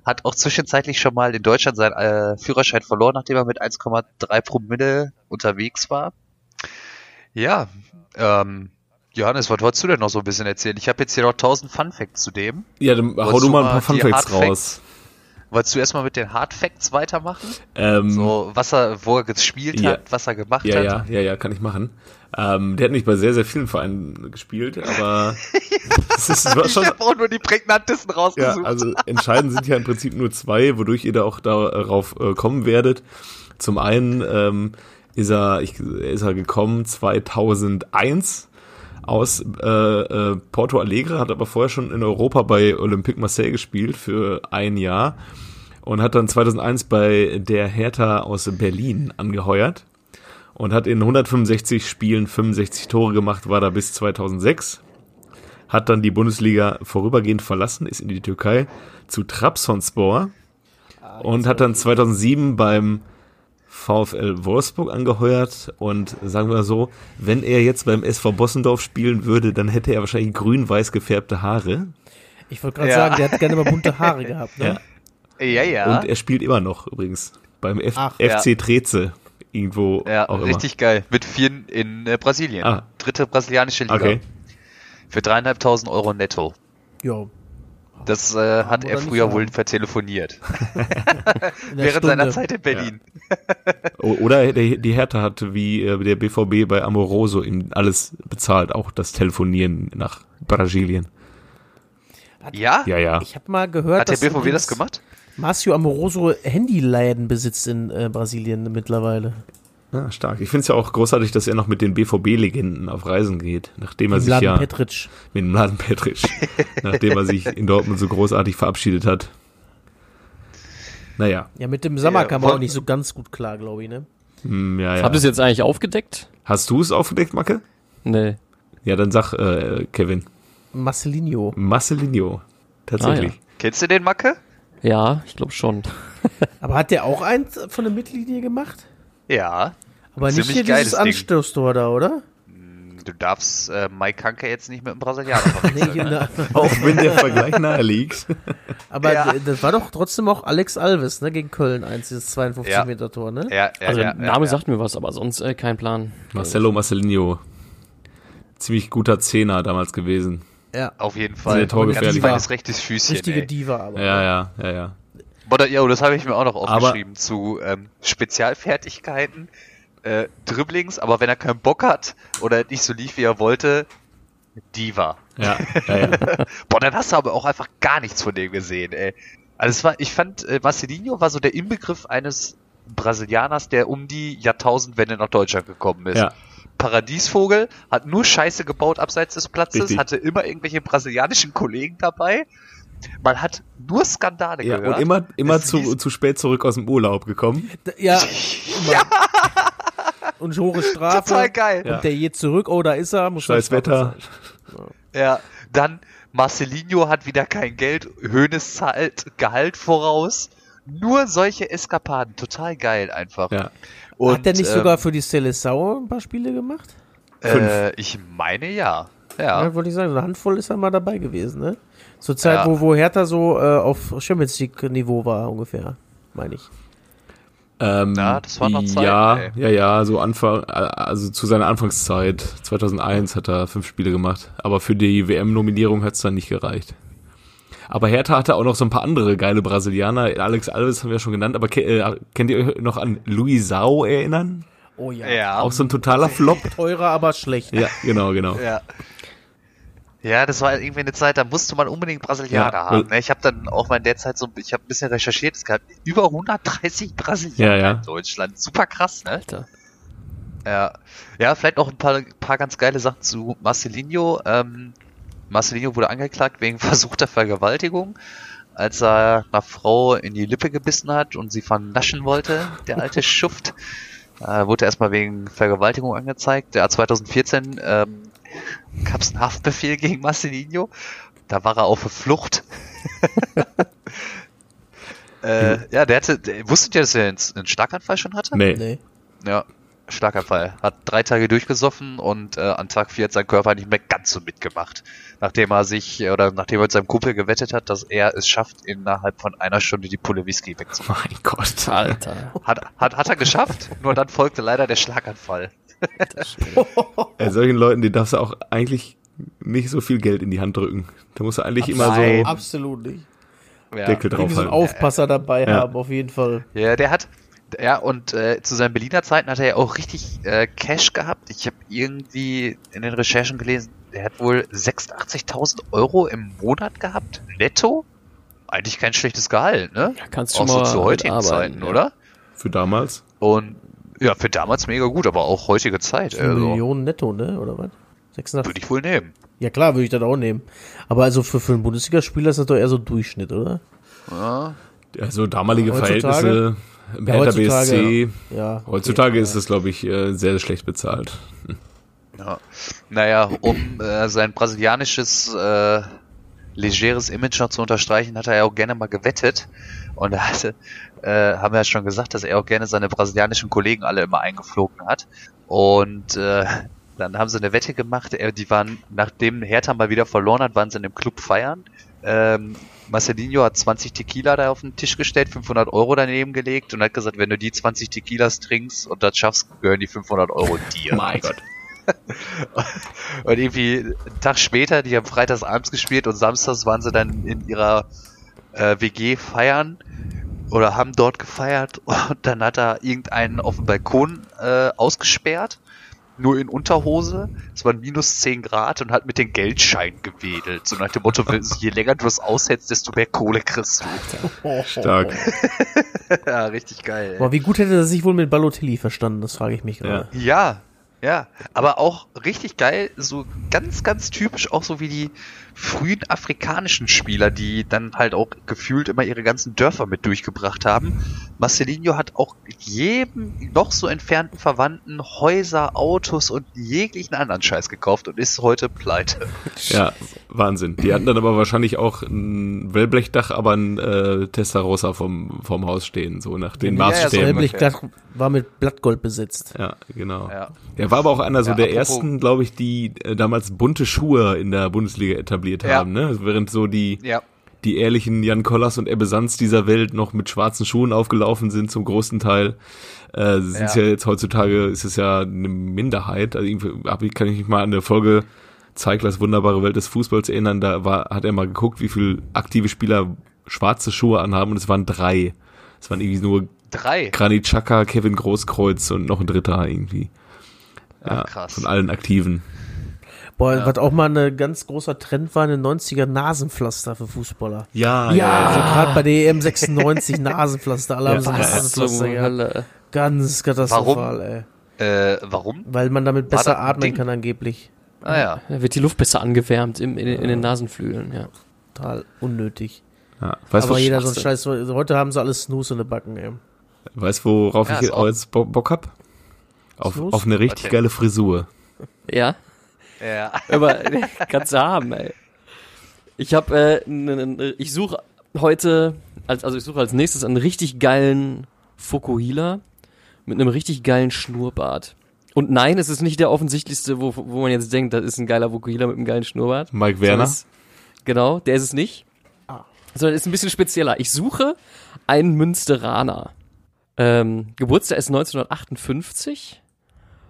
hat auch zwischenzeitlich schon mal in Deutschland seinen äh, Führerschein verloren, nachdem er mit 1,3 Promille unterwegs war. Ja, ähm, Johannes, was wolltest du denn noch so ein bisschen erzählen? Ich habe jetzt hier noch 1000 Fun Facts zu dem. Ja, dann hau Wolltest du mal ein paar Fun Facts raus. Wolltest du erstmal mit den Hard Facts weitermachen? Ähm, So, was er, wo er gespielt Ja. hat, was er gemacht ja, hat? ja, ja, ja, kann ich machen. Ähm, der hat nicht bei sehr, sehr vielen Vereinen gespielt, aber es ist, war Ich schon, habe auch nur die prägnantesten Ja, rausgesucht. also entscheidend sind ja im Prinzip nur zwei, wodurch ihr da auch darauf äh, kommen werdet. Zum einen ähm, ist er, ich, ist er gekommen 2001 aus äh, äh, Porto Alegre, hat aber vorher schon in Europa bei Olympique Marseille gespielt für ein Jahr und hat dann 2001 bei der Hertha aus Berlin angeheuert und hat in 165 Spielen 65 Tore gemacht, war da bis 2006 hat dann die Bundesliga vorübergehend verlassen, ist in die Türkei zu Trabzonspor und hat dann 2007 beim VfL Wolfsburg angeheuert und sagen wir so, wenn er jetzt beim SV Bossendorf spielen würde, dann hätte er wahrscheinlich grün-weiß gefärbte Haare Ich wollte gerade Ja. sagen, der hat gerne mal bunte Haare gehabt, ne? ja, ja. und er spielt immer noch übrigens beim F Ach, FC Treze irgendwo ja, auch richtig geil. Mit vielen in äh, Brasilien. Ah. Dritte brasilianische Liga. immer. Okay. Für dreieinhalbtausend Euro netto. Jo. Das äh, hat er früher haben. wohl vertelefoniert. Während seiner Stunde. Zeit in Berlin. O- Oder der, die Hertha hat wie äh, der BVB bei Amoroso ihm alles bezahlt, auch das Telefonieren nach Brasilien. Ja? Ja, ja. Ich habe mal gehört, Hat der dass BVB das gemacht? Marcio Amoroso Handyläden besitzt in äh, Brasilien mittlerweile. Ah, stark. Ich finde es ja auch großartig, dass er noch mit den BVB-Legenden auf Reisen geht, nachdem er sich Laden ja Petric. mit dem Laden Petric, nachdem er sich in Dortmund so großartig verabschiedet hat. Naja, Ja, mit dem Sommer Ja, kam er auch nicht so ganz gut klar, glaube ich, ne? hm, ja, Habt ihr ja. es jetzt eigentlich aufgedeckt? Hast du es aufgedeckt, Macke? Nee. Ja, dann sag, äh, Kevin. Marcelinho. Marcelinho. Tatsächlich. Ah, Kennst du den Macke? Ja, ich glaube schon. Aber hat der auch eins von der Mittellinie gemacht? Ja. Aber nicht hier dieses. Anstoßtor da, oder? Du darfst äh, Mike Hanke jetzt nicht mit dem Brasilianer verwechseln. ne? genau. Auch wenn der Vergleich nahe liegt. Aber Ja. das war doch trotzdem auch Alex Alves, ne? Gegen Köln eins, dieses 52 Ja. Meter Tor, ne? Ja, ja, Also ja, der Name ja, sagt mir was, aber sonst äh, kein Plan. Marcelo Marcelinho. Ziemlich guter Zehner damals gewesen. Ja. Auf jeden Sehr Fall. torgefährlich. Ganz feines rechtes Füßchen. Richtige ey. Diva, aber. Ja, ja, ja, ja. Boah, ja, das habe ich mir auch noch Aber- aufgeschrieben zu ähm, Spezialfertigkeiten, äh, Dribblings, aber wenn er keinen Bock hat oder nicht so lief, wie er wollte, Diva. Ja, ja, ja. Boah, dann hast du aber auch einfach gar nichts von dem gesehen, ey. Also es war, ich fand, äh, Marcelinho war so der Inbegriff eines Brasilianers, der um die Jahrtausendwende nach Deutschland gekommen ist. ja. Paradiesvogel, hat nur Scheiße gebaut abseits des Platzes, Richtig. hatte immer irgendwelche brasilianischen Kollegen dabei man hat nur Skandale Ja, gehört. und immer, immer zu, zu spät zurück aus dem Urlaub gekommen. Ja, immer. Und hohe Strafe. Total geil. Und der geht zurück, oh, da ist er. Muss Scheiß Wetter. Ja, dann Marcelinho hat wieder kein Geld, Hönes zahlt Gehalt voraus. Nur solche Eskapaden, total geil einfach. Ja. Und, Hat der nicht ähm, sogar für die Seleção ein paar Spiele gemacht? Äh, ich meine ja. Ja. Ja, wollte ich sagen, eine Handvoll ist er mal dabei gewesen, ne? Zur Zeit, Ja. wo, wo Hertha so äh, auf Champions League-Niveau war, ungefähr, meine ich. Ähm, Ja, das war noch Zeit, Ja, ey. ja, ja, so Anfang, also zu seiner Anfangszeit, 2001 hat er fünf Spiele gemacht, aber für die WM-Nominierung hat es dann nicht gereicht. Aber Hertha hatte auch noch so ein paar andere geile Brasilianer. Alex Alves haben wir ja schon genannt, aber ke äh, könnt ihr euch noch an Luisao erinnern? Oh ja. Ja. Auch so ein totaler Flop. Teurer, aber schlecht. Ja, genau, genau. Ja. Ja, das war irgendwie eine Zeit, da musste man unbedingt Brasilianer Ja, haben. weil- ne? Ich habe dann auch mal in der Zeit so, ich habe ein bisschen recherchiert, es gab über 130 Brasilianer Ja, ja. in Deutschland. Super krass, ne? Alter. Ja, ja, vielleicht noch ein paar, paar ganz geile Sachen zu Marcelinho. Ähm, Marcelinho wurde angeklagt wegen versuchter Vergewaltigung, als er einer Frau in die Lippe gebissen hat und sie vernaschen wollte, der alte Schuft. Äh, wurde erstmal wegen Vergewaltigung angezeigt. Ja, 2014 ähm, gab es einen Haftbefehl gegen Marcelinho. Da war er auf der Flucht. äh, ja, der hatte, der, wusstet ihr, dass er einen, einen Schlaganfall schon hatte? Nee. Nee. Ja, Schlaganfall. Hat drei Tage durchgesoffen und äh, an Tag vier hat sein Körper nicht mehr ganz so mitgemacht. Nachdem er sich, äh, oder nachdem er mit seinem Kumpel gewettet hat, dass er es schafft, innerhalb von einer Stunde die Pulle Whisky wegzumachen. Mein Gott. Alter. Hat, hat, hat er geschafft, nur dann folgte leider der Schlaganfall. Äh, solchen Leuten, die darfst du auch eigentlich nicht so viel Geld in die Hand drücken. Da musst du eigentlich immer Nein. so Absolut nicht. Ja. Deckel Irgendwie so einen. Aufpasser dabei Ja. haben, auf jeden Fall. Ja, der hat, ja, und äh, zu seinen Berliner Zeiten hat er ja auch richtig äh, Cash gehabt. Ich habe irgendwie in den Recherchen gelesen, der hat wohl 86.000 Euro im Monat gehabt, netto. Eigentlich kein schlechtes Gehalt, ne? Ja, kannst Auch schon so mal zu heutigen mitarbeiten, Zeiten, ja. oder? Für damals. Und ja, für damals mega gut, aber auch heutige Zeit. Eine Also, Million netto, ne? Oder was? 86. würde ich wohl nehmen. Ja klar, würde ich das auch nehmen. Aber also für, für einen Bundesligaspieler ist das doch eher so Durchschnitt, oder? Ja, Also damalige Heutzutage? Verhältnisse im Ja, Hertha heutzutage, BSC. Ja. Heutzutage okay, ist es, glaube ich, äh, sehr schlecht bezahlt. ja. Naja, um äh, sein brasilianisches äh, legeres Image noch zu unterstreichen, hat er ja auch gerne mal gewettet. Und er hatte, äh, haben wir ja schon gesagt, dass er auch gerne seine brasilianischen Kollegen alle immer eingeflogen hat. Und äh, dann haben sie eine Wette gemacht. Die waren, nachdem Hertha mal wieder verloren hat, waren sie in dem Club feiern. Ähm, Marcelinho hat 20 Tequila da auf den Tisch gestellt, 500 Euro daneben gelegt und hat gesagt, wenn du die 20 Tequilas trinkst und das schaffst, gehören die 500 Euro dir. Mein Gott. Und irgendwie einen Tag später, die haben freitags abends gespielt und samstags waren sie dann in ihrer äh, WG feiern oder haben dort gefeiert und dann hat er irgendeinen auf dem Balkon äh, ausgesperrt, nur in Unterhose. Es waren minus 10 Grad und hat mit den Geldscheinen gewedelt. So nach dem Motto, je länger du es aushältst, desto mehr Kohle kriegst du. Oh, Stark. ja, richtig geil. Aber wie gut hätte er sich wohl mit Balotelli verstanden? Das frage ich mich gerade. Ja, ja, aber auch richtig geil, so ganz, ganz typisch auch so wie die frühen afrikanischen Spieler, die dann halt auch gefühlt immer ihre ganzen Dörfer mit durchgebracht haben. Marcelinho hat auch jedem noch so entfernten Verwandten Häuser, Autos und jeglichen anderen Scheiß gekauft und ist heute pleite. Ja, Wahnsinn. Die hatten dann aber wahrscheinlich auch ein Wellblechdach, aber ein äh, Testarossa vom, vom Haus stehen, so nach den Ja, ja, so Maßstäben. Gelblich ungefähr. glatt war mit Blattgold besetzt. Ja, genau. Ja. Der war aber auch einer so Ja, der apropos- ersten, glaube ich, die äh, damals bunte Schuhe in der Bundesliga etabliert Ja. haben, ne? Während so die, Ja. die ehrlichen Jan Kollas und Ebbe Sanz dieser Welt noch mit schwarzen Schuhen aufgelaufen sind zum großen Teil. Äh, sind ja. Ja. jetzt heutzutage, ist es ja eine Minderheit. Also irgendwie kann ich mich mal an eine Folge Zeiglers wunderbare Welt des Fußballs erinnern. Da war, hat er mal geguckt, wie viele aktive Spieler schwarze Schuhe anhaben und es waren drei. Es waren irgendwie nur Drei. Granit Xhaka, Kevin Großkreuz und noch ein dritter irgendwie. Ja, krass. Von allen Aktiven. Boah, was auch mal ein ganz großer Trend war, in den 90er Nasenpflaster für Fußballer. Ja, Also gerade bei der EM 96 Nasenpflaster, alle haben so Ja, Nasenpflaster. Hölle. Ganz katastrophal, ey. Äh, warum? Weil man damit besser atmen Ding? kann angeblich. Ah ja. Da wird die Luft besser angewärmt im, in, in den Nasenflügeln, ja. total unnötig. Ja. Weißt Aber jeder so ein. Scheiß, heute haben sie alles Snooze in den Backen, ey. weißt, worauf Ja, ich jetzt Bo Bock hab? Auf, Snooze? auf eine richtig Warte. geile Frisur. Ja, Ja. aber kannst du haben, ey. Ich habe, äh, n- n- ich suche heute, als, also ich suche als nächstes einen richtig geilen Fokuhila mit einem richtig geilen Schnurrbart. Und nein, es ist nicht der offensichtlichste, wo, wo man jetzt denkt, das ist ein geiler Vokuhila mit einem geilen Schnurrbart. Mike Werner. Es- Genau, der ist es nicht. Ah. Sondern ist ein bisschen spezieller. Ich suche einen Münsteraner. Ähm, Geburtstag ist 1958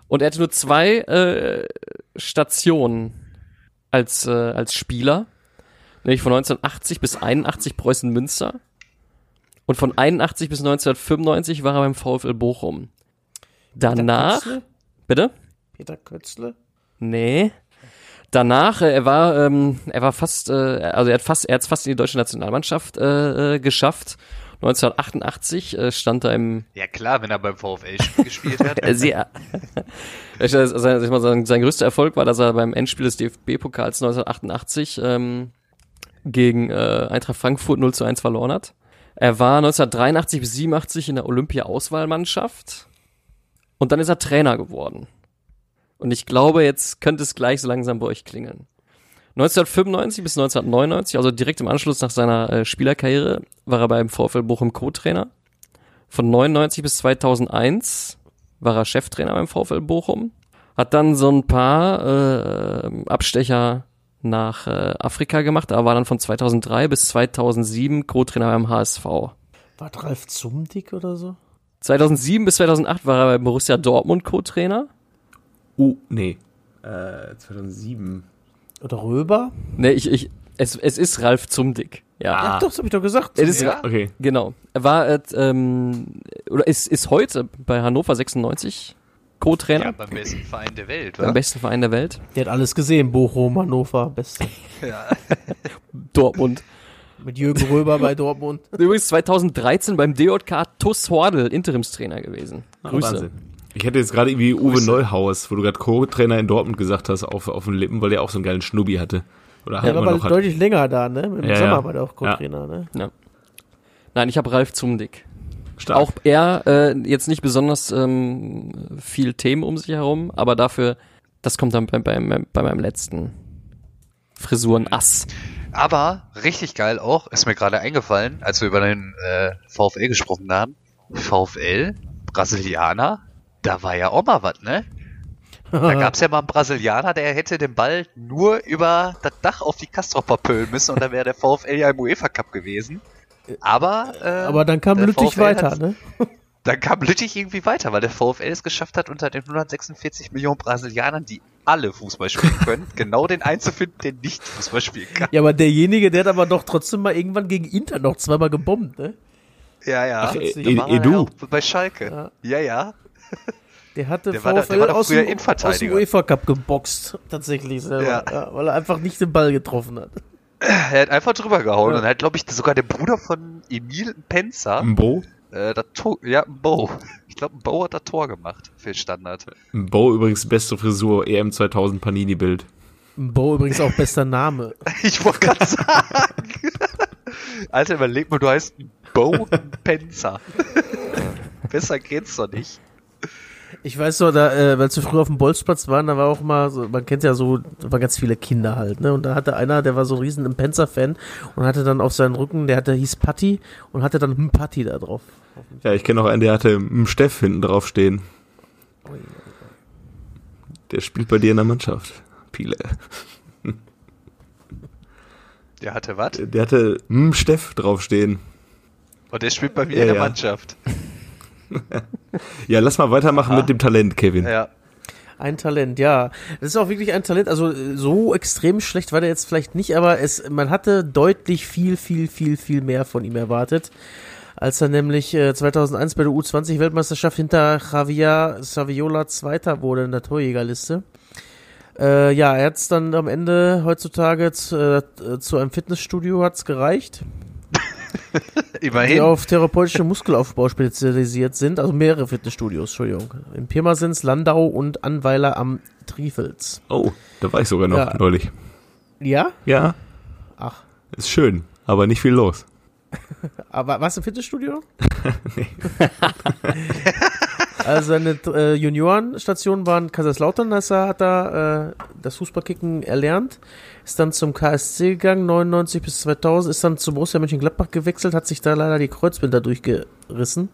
und er hatte nur zwei äh, Stationen als, äh, als Spieler. Nämlich von 1980 bis 81 Preußen Münster. Und von 81 bis 1995 war er beim VfL Bochum. Danach, Kötzle? bitte? Peter Kötzle? Nee. Danach, äh, er war, ähm, er war fast, äh, also er hat fast, er hat fast in die deutsche Nationalmannschaft äh, äh, geschafft. 1988 äh, stand er im ja klar, wenn er beim VfL sp- gespielt hat. äh, sehr. Äh, sein, ich mal sagen, sein größter Erfolg war, dass er beim Endspiel des DFB-Pokals 1988 ähm, gegen äh, Eintracht Frankfurt 0 zu 1 verloren hat. Er war 1983 bis 87 in der Olympia-Auswahlmannschaft und dann ist er Trainer geworden. Und ich glaube, jetzt könnte es gleich so langsam bei euch klingeln. 1995 bis 1999, also direkt im Anschluss nach seiner äh, Spielerkarriere, war er beim VfL Bochum Co-Trainer. Von 99 bis 2001 war er Cheftrainer beim VfL Bochum. Hat dann so ein paar äh, Abstecher nach äh, Afrika gemacht, aber war dann von 2003 bis 2007 Co-Trainer beim HSV. War Ralf Zumdick oder so? 2007 bis 2008 war er bei Borussia Dortmund Co-Trainer. Uh, nee. Äh, 2007. Oder Röber? Nee, ich, ich, es, es ist Ralf Zumdick. Ja, Ah. Ja, doch, das hab ich doch gesagt. Es ist- Ja. Okay. genau. Er war, äh, ähm, oder ist, ist heute bei Hannover 96 Co-Trainer Ja, beim besten Verein der Welt, beim besten Verein der Welt. Der hat alles gesehen. Bochum, Hannover, Beste. Ja. Dortmund. Mit Jürgen Röber bei Dortmund. Übrigens 2013 beim DJK TuS Hordel Interimstrainer gewesen. Ah, Grüße. Wahnsinn. Ich hätte jetzt gerade irgendwie Uwe Grüße. Neuhaus, wo du gerade Co-Trainer in Dortmund gesagt hast, auf, auf den Lippen, weil der auch so einen geilen Schnubbi hatte. Oder war man aber noch hat. deutlich länger da, ne? Im Ja, Sommer ja. war der auch Co-Trainer, ne? Nein, ich habe Ralf Zumdick. Stark. Auch er äh, jetzt nicht besonders ähm, viel Themen um sich herum, aber dafür, das kommt dann bei, bei, bei meinem letzten Frisuren-Ass. Aber richtig geil auch, ist mir gerade eingefallen, als wir über den äh, VfL gesprochen haben. VfL, Brasilianer, da war ja auch mal was, ne? Da gab's ja mal einen Brasilianer, der hätte den Ball nur über das Dach auf die Kastropper pölen müssen und dann wäre der VfL ja im UEFA Cup gewesen. Aber, äh, Aber dann kam Lüttich VfL weiter, ne? Dann kam Lüttich irgendwie weiter, weil der VfL es geschafft hat, unter den 146 Millionen Brasilianern, die alle Fußball spielen können, genau den einzufinden, der nicht Fußball spielen kann. Ja, aber derjenige, der hat aber doch trotzdem mal irgendwann gegen Inter noch zweimal gebombt, ne? Ja, ja. Ach, E- Edu. ja auch bei Schalke. Ja. Ja, ja. Der hatte Der war da- VfL der aus, dem, aus dem. UEFA Cup geboxt, tatsächlich selber. Ja. Ja. weil er einfach nicht den Ball getroffen hat. Er hat einfach drüber gehauen Ja. und hat, glaube ich, sogar der Bruder von Emil Penzer, Mbo. äh, das Tor, ja, ein Bo. Ich glaube, ein Bo hat das Tor gemacht für Standard. Mbo übrigens beste Frisur, EM 2000 Panini-Bild. Bo übrigens auch bester Name. Ich wollte gerade sagen. Alter, überleg mal, du heißt Bo Penzer. Besser geht's doch nicht. Ich weiß noch, da, äh, als wir früher auf dem Bolzplatz waren, da war auch mal so, man kennt ja so, da waren ganz viele Kinder halt, ne? Und da hatte einer, der war so riesen im Penzer-Fan und hatte dann auf seinen Rücken, der hatte, hieß Patti und hatte dann Patti da drauf. Ja, ich kenne auch einen, der hatte einen Steff hinten drauf stehen. Der spielt bei dir in der Mannschaft. Piele. Der hatte was? Der hatte einen Steff draufstehen. Und der spielt bei mir Ja, in der ja. Mannschaft. Ja, lass mal weitermachen Aha. mit dem Talent, Kevin. Ja. Ein Talent, ja. Das ist auch wirklich ein Talent. Also so extrem schlecht war der jetzt vielleicht nicht, aber es, man hatte deutlich viel, viel, viel, viel mehr von ihm erwartet. Als er nämlich äh, 2001 bei der U20-Weltmeisterschaft hinter Javier Saviola Zweiter wurde in der Torjägerliste. Äh, ja, er hat es dann am Ende heutzutage zu, äh, zu einem Fitnessstudio hat's gereicht, die Immerhin. auf therapeutische Muskelaufbau spezialisiert sind. Also mehrere Fitnessstudios, Entschuldigung. In Pirmasens, Landau und Anweiler am Trifels. Oh, da war ich sogar noch Ja. neulich. Ja? Ja, Ach. ist schön, aber nicht viel los. Aber warst du im Fitnessstudio? nee. also seine äh, Juniorenstation war in Kaiserslautern, als er hat da äh, das Fußballkicken erlernt, ist dann zum KSC gegangen, 99 bis 2000, ist dann zu Borussia Mönchengladbach gewechselt, hat sich da leider die Kreuzbänder durchgerissen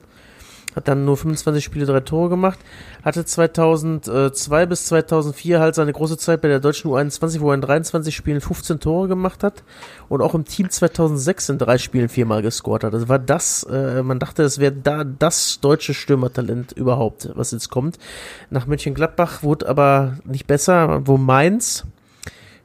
hat dann nur 25 Spiele, drei Tore gemacht, hatte 2002 bis 2004 halt seine große Zeit bei der deutschen U21, wo er in 23 Spielen 15 Tore gemacht hat und auch im Team 2006 in drei Spielen viermal gescored hat. Also war das, äh, man dachte, es wäre da das deutsche Stürmertalent überhaupt, was jetzt kommt. Nach Mönchengladbach wurde aber nicht besser, wo Mainz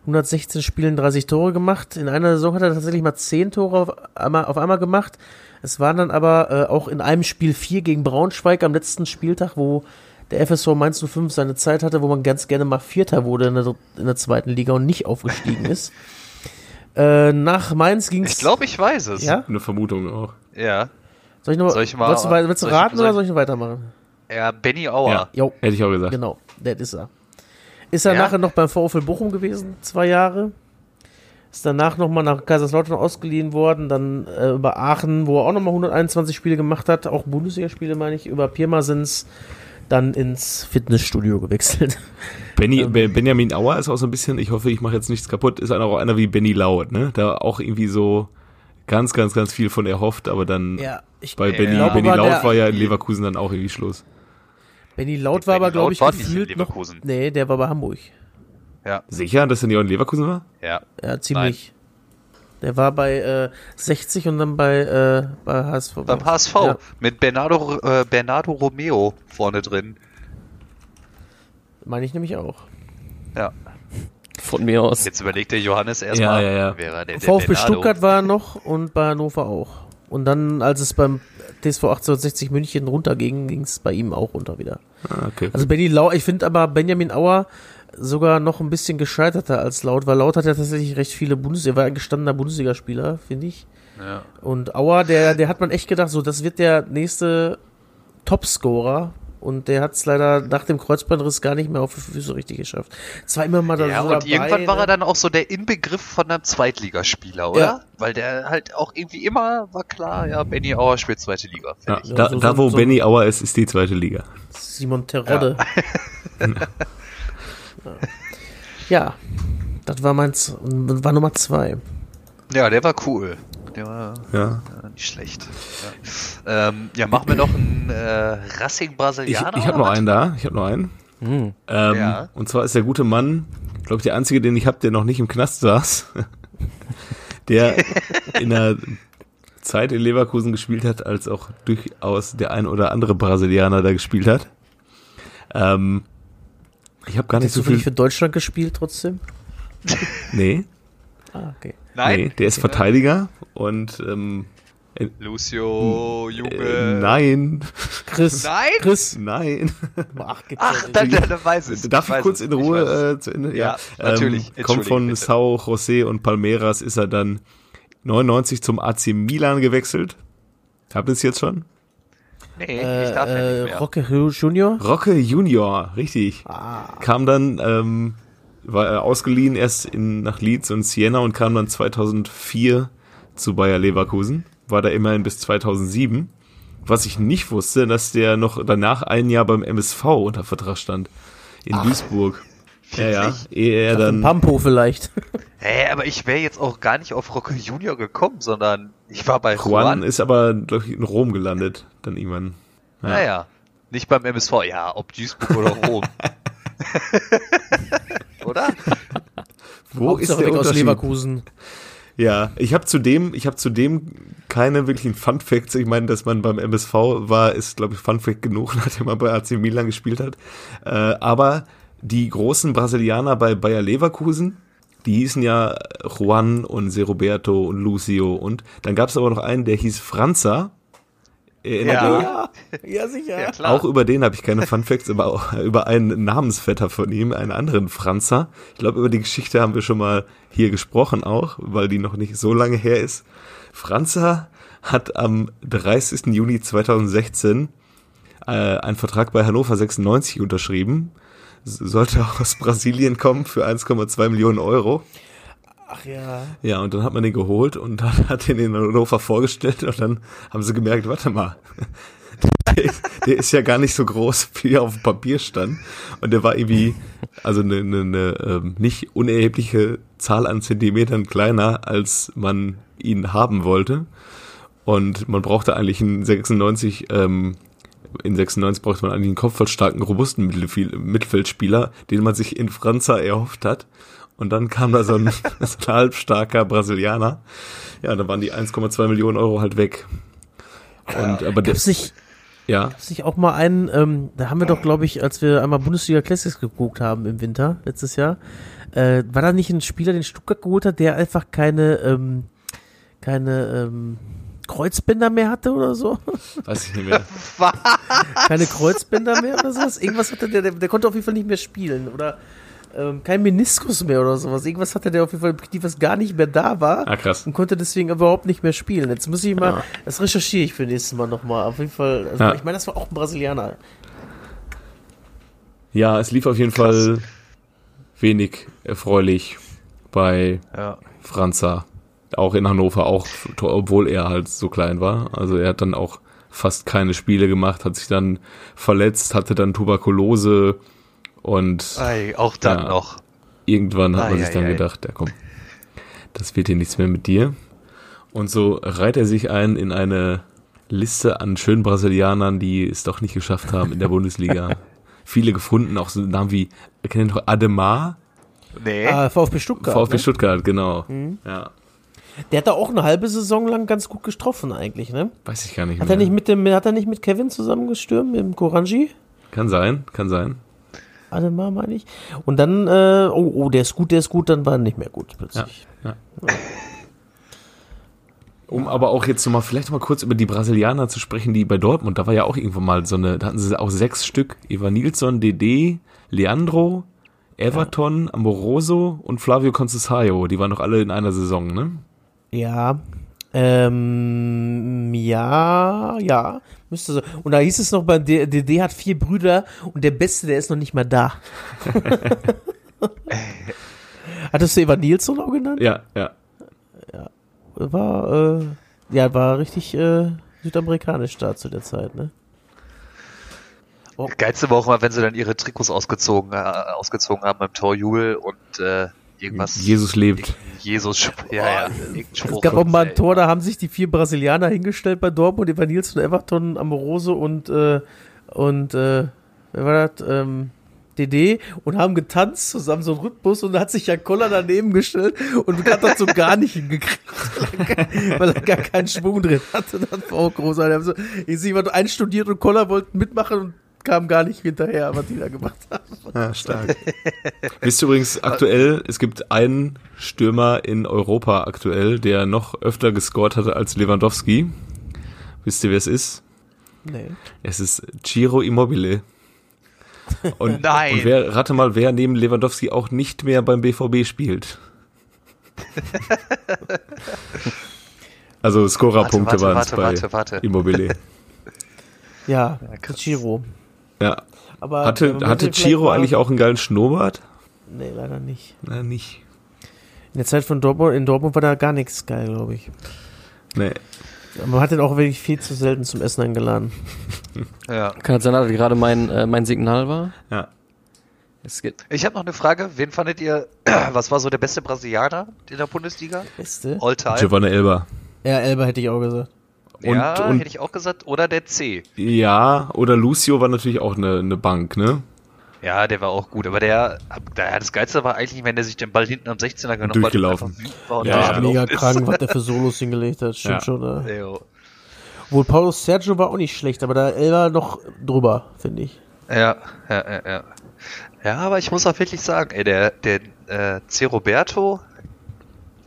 116 Spielen 30 Tore gemacht. In einer Saison hat er tatsächlich mal 10 Tore auf einmal, auf einmal gemacht. Es waren dann aber äh, auch in einem Spiel 4 gegen Braunschweig am letzten Spieltag, wo der FSV Mainz 05 seine Zeit hatte, wo man ganz gerne mal Vierter wurde in der, in der zweiten Liga und nicht aufgestiegen ist. Äh, nach Mainz ging es. Ich glaube, ich weiß es. Ja? Eine Vermutung auch. Ja. Soll ich noch Soll ich mal- willst du, willst du soll ich- raten soll oder soll ich noch weitermachen? Ja, Benny Auer. Ja. Jo, Hätte ich auch gesagt. genau, der ist er. Ist er Ja? nachher noch beim VfL Bochum gewesen, zwei Jahre. Ist danach nochmal nach Kaiserslautern ausgeliehen worden, dann äh, über Aachen, wo er auch nochmal 121 Spiele gemacht hat, auch Bundesligaspiele meine ich, über Pirmasens dann ins Fitnessstudio gewechselt. Benny, Ähm. Be- Benjamin Auer ist auch so ein bisschen, ich hoffe, ich mache jetzt nichts kaputt, ist auch einer wie Benny Laut, ne? Da auch irgendwie so ganz, ganz, ganz viel von erhofft, aber dann Ja, ich bei Ja. Benny, glaube, Benny Laut war ja in Leverkusen dann auch irgendwie Schluss. Benny Laut war aber, glaube ich, war nicht in gefühlt noch. Leverkusen. Nee, der war bei Hamburg. Ja, Sicher, dass er nicht auch in Leverkusen war? ja. Ja, ziemlich. Der war bei äh, 60 und dann bei, äh, bei HSV. Beim HSV Ja. mit Bernardo, äh, Bernardo Romeo vorne drin. Meine ich nämlich auch. Ja. Von mir aus. Jetzt überlegt der Johannes erstmal, Ja, ja, ja. wer er der, der VfB Bernardo. Stuttgart war er noch und bei Hannover auch. Und dann, als es beim TSV 1860 München runterging, ging es bei ihm auch runter wieder. Ah, okay. Also Benny Lau, ich finde aber Benjamin Auer sogar noch ein bisschen gescheiterter als Laut, weil Laut hat ja tatsächlich recht viele Bundesliga, er war ein gestandener Bundesligaspieler, finde ich. Ja. Und Auer, der, der hat man echt gedacht, so, das wird der nächste Topscorer. Und der hat es leider nach dem Kreuzbandriss gar nicht mehr auf die Füße richtig geschafft. Zwar immer mal da Ja, so und dabei, irgendwann war ne? er dann auch so der Inbegriff von einem Zweitligaspieler, oder? Ja. Weil der halt auch irgendwie immer war klar, ja, Benny Auer spielt zweite Liga. Ja, da, so- da, wo so- Benny Auer ist, ist die zweite Liga. Simon Terodde. Ja. ja, das war meins, war Nummer zwei. Ja, der war cool. Der war Ja. ja, nicht schlecht. Ja, ähm, ja machen wir noch einen äh, Racing Ich, Brasilianer. ich habe oder noch was? einen da. Ich habe noch einen. Hm. Ähm, Ja. Und zwar ist der gute Mann, glaube ich, der einzige, den ich habe, der noch nicht im Knast saß. der in der Zeit in Leverkusen gespielt hat, als auch durchaus der ein oder andere Brasilianer da gespielt hat. Ähm, ich habe gar nicht so viel. für Deutschland gespielt trotzdem? Nee, Ah, okay. Nein? nee, der ist Verteidiger und ähm, Lucio, Junge. äh, nein, Chris. Nein? Chris. nein. Ach, Ach, ja nicht. dann, dann, dann weiß ich Darf ich weiß kurz es, in Ruhe es. äh, zu Ende? Ja, natürlich. Ähm, kommt von bitte. Sao José und Palmeiras ist er dann 99 zum AC Milan gewechselt. Habt ihr es jetzt schon? Nee, Äh, ich darf ja äh, nicht mehr. Roque Junior? Rocke Junior, richtig. Ah, Kam dann, ähm, war er ausgeliehen erst in, nach Leeds und Siena und kam dann 2004 zu Bayer Leverkusen. War da immerhin bis 2007. Was ich nicht wusste, dass der noch danach ein Jahr beim MSV unter Vertrag stand. In Duisburg. Ja, ja. Ehe er dann. Pampo vielleicht. Hä, aber ich wäre jetzt auch gar nicht auf Roque Junior gekommen, sondern ich war bei Juan Juan. ist aber, glaube ich, in Rom gelandet, dann irgendwann. Naja, nicht beim MSV. Ja, ob Duisburg oder Rom. oder? Wo ist Hauptsache der weg aus Unterschied? Leverkusen. Ja, ich habe zudem, ich habe zudem keine wirklichen Fun Facts. Ich meine, dass man beim MSV war, ist, glaube ich, Fun Fact genug, nachdem man bei AC Milan gespielt hat. Äh, aber die großen Brasilianer bei Bayer Leverkusen, die hießen ja Juan und Se Roberto und Lucio und dann gab es aber noch einen, der hieß Franza. Erinnert Ja. ihr? Ja, ja sicher. Ja, klar. Auch über den habe ich keine Fun Facts, aber auch über einen Namensvetter von ihm, einen anderen Franzer. Ich glaube, über die Geschichte haben wir schon mal hier gesprochen auch, weil die noch nicht so lange her ist. Franzer hat am 30. Juni 2016 äh, einen Vertrag bei Hannover 96 unterschrieben. Sollte aus Brasilien kommen für 1,2 Millionen Euro. Ach ja. Ja, und dann hat man den geholt und dann hat den in Hannover vorgestellt und dann haben sie gemerkt, warte mal, der ist, ja gar nicht so groß, wie er auf dem Papier stand. Und der war irgendwie, also eine, eine, eine ähm, nicht unerhebliche Zahl an Zentimetern kleiner, als man ihn haben wollte. Und man brauchte eigentlich einen 96, ähm, in 96 brauchte man eigentlich einen kopfballstarken, robusten Mittelfel- Mittelfeldspieler, den man sich in Franza erhofft hat. Und dann kam da so ein, so ein halbstarker Brasilianer. Ja, dann waren die 1,2 Millionen Euro halt weg. Und, aber der, Gab's nicht, ja, gab's nicht auch mal einen, ähm, da haben wir doch, glaube ich, als wir einmal Bundesliga Classics geguckt haben im Winter, letztes Jahr, äh, war da nicht ein Spieler, den Stuttgart geholt hat, der einfach keine, ähm, keine, ähm, Kreuzbänder mehr hatte oder so? weiß ich nicht mehr. Keine Kreuzbänder mehr oder sowas? Irgendwas hatte der, der, der konnte auf jeden Fall nicht mehr spielen oder ähm, kein Meniskus mehr oder sowas. Irgendwas hatte der auf jeden Fall, im Knie, was gar nicht mehr da war. Ah, krass. Und konnte deswegen überhaupt nicht mehr spielen. Jetzt muss ich mal, Ja. das recherchiere ich für nächstes Mal nochmal. Auf jeden Fall, also Ja. ich meine, das war auch ein Brasilianer. Ja, es lief auf jeden Fall wenig erfreulich bei Ja. Franza. Auch in Hannover, auch obwohl er halt so klein war. Also er hat dann auch fast keine Spiele gemacht, hat sich dann verletzt, hatte dann Tuberkulose und Ei, auch dann Ja. noch. irgendwann hat man Ei, sich ei, dann ei. gedacht, ja komm, das wird hier nichts mehr mit dir. Und so reiht er sich ein in eine Liste an schönen Brasilianern, die es doch nicht geschafft haben in der Bundesliga. Viele gefunden, auch so Namen wie, kennt ihr noch Ademar? Nee. Ah, VfB Stuttgart. VfB ne? Stuttgart, genau. Ja, Der hat da auch eine halbe Saison lang ganz gut getroffen eigentlich, ne? weiß ich gar nicht Hat mehr. er nicht mit dem, hat er nicht mit Kevin zusammengestürmt, mit dem Koranji? Kann sein, kann sein. Ademar meine ich. Und dann, äh, oh, oh, der ist gut, der ist gut, dann war er nicht mehr gut Ja, plötzlich. ja. Um aber auch jetzt nochmal, vielleicht mal kurz über die Brasilianer zu sprechen, die bei Dortmund, da war ja auch irgendwo mal so eine, da hatten sie auch sechs Stück, Eva Nilsson, Dede, Leandro, Everton, Amoroso und Flavio Conceição, die waren doch alle in einer Saison, ne? Ja. Ähm, ja, ja, müsste so. Und da hieß es noch, bei DD hat vier Brüder und der Beste, der ist noch nicht mal da. Hattest du Evan Nilsson auch genannt? Ja, ja. War, äh, ja, war richtig äh, südamerikanisch da zu der Zeit, ne? Geilste war auch mal, wenn sie dann ihre Trikots ausgezogen, äh, ausgezogen haben beim Torjubel und äh, irgendwas. Jesus lebt. Jesus, ja, ja. irgendein Es Spruch gab auch mal ein. Tor, da haben sich die vier Brasilianer hingestellt bei Dortmund, Evan Nilsson, Everton, Amoroso und, äh, und, äh, wer war das? Ähm, DD und haben getanzt zusammen, so einen Rhythmus und da hat sich ja Koller daneben gestellt und hat das so gar nicht hingekriegt, weil er gar, keinen Schwung drin hatte. Das war auch großartig. Haben so, ich sehe jemand einstudiert und Koller wollten mitmachen und kam gar nicht hinterher, was die da gemacht haben. Ja, stark. Wisst ihr übrigens aktuell, es gibt einen Stürmer in Europa aktuell, der noch öfter gescored hatte als Lewandowski. Wisst ihr, wer es ist? Nee. Es ist Ciro Immobile. Und, Nein. und wer, rate mal, wer neben Lewandowski auch nicht mehr beim BVB spielt. also Scorerpunkte waren es warte, bei warte, warte. Immobile. Ja, krass. Chiro. Ja. Aber Hatte, äh, hatte mal- eigentlich auch einen geilen Schnurrbart? Nee, leider nicht. Na, nicht. In der Zeit von Dortmund, in Dortmund war da gar nichts geil, glaube ich. Nee. Man hat den auch wirklich viel zu selten zum Essen eingeladen. Ja. Kann das sein, dass das gerade mein, äh, mein Signal war? Ja. Es geht. Ich habe noch eine Frage. Wen fandet ihr, was war so der beste Brasilianer in der Bundesliga? Beste? All time? Giovanna Elba. Ja, Elba hätte ich auch gesagt. Und, ja, und hätte ich auch gesagt. Oder der C. ja, oder Lucio war natürlich auch eine, eine Bank, ne? Ja, der war auch gut. Aber der, der das Geilste war eigentlich, wenn der sich den Ball hinten am 16er genommen Durchgelaufen. hat. war Ja, Ja, ja. mega krank, was der für Solos hingelegt hat. Stimmt Ja. schon. Ja. ist. Jo. Obwohl Paulo Sergio war auch nicht schlecht, aber da Elba noch drüber, finde ich. Ja, ja, ja, ja. Ja, aber ich muss auch wirklich sagen, ey, der, der äh, C. Roberto,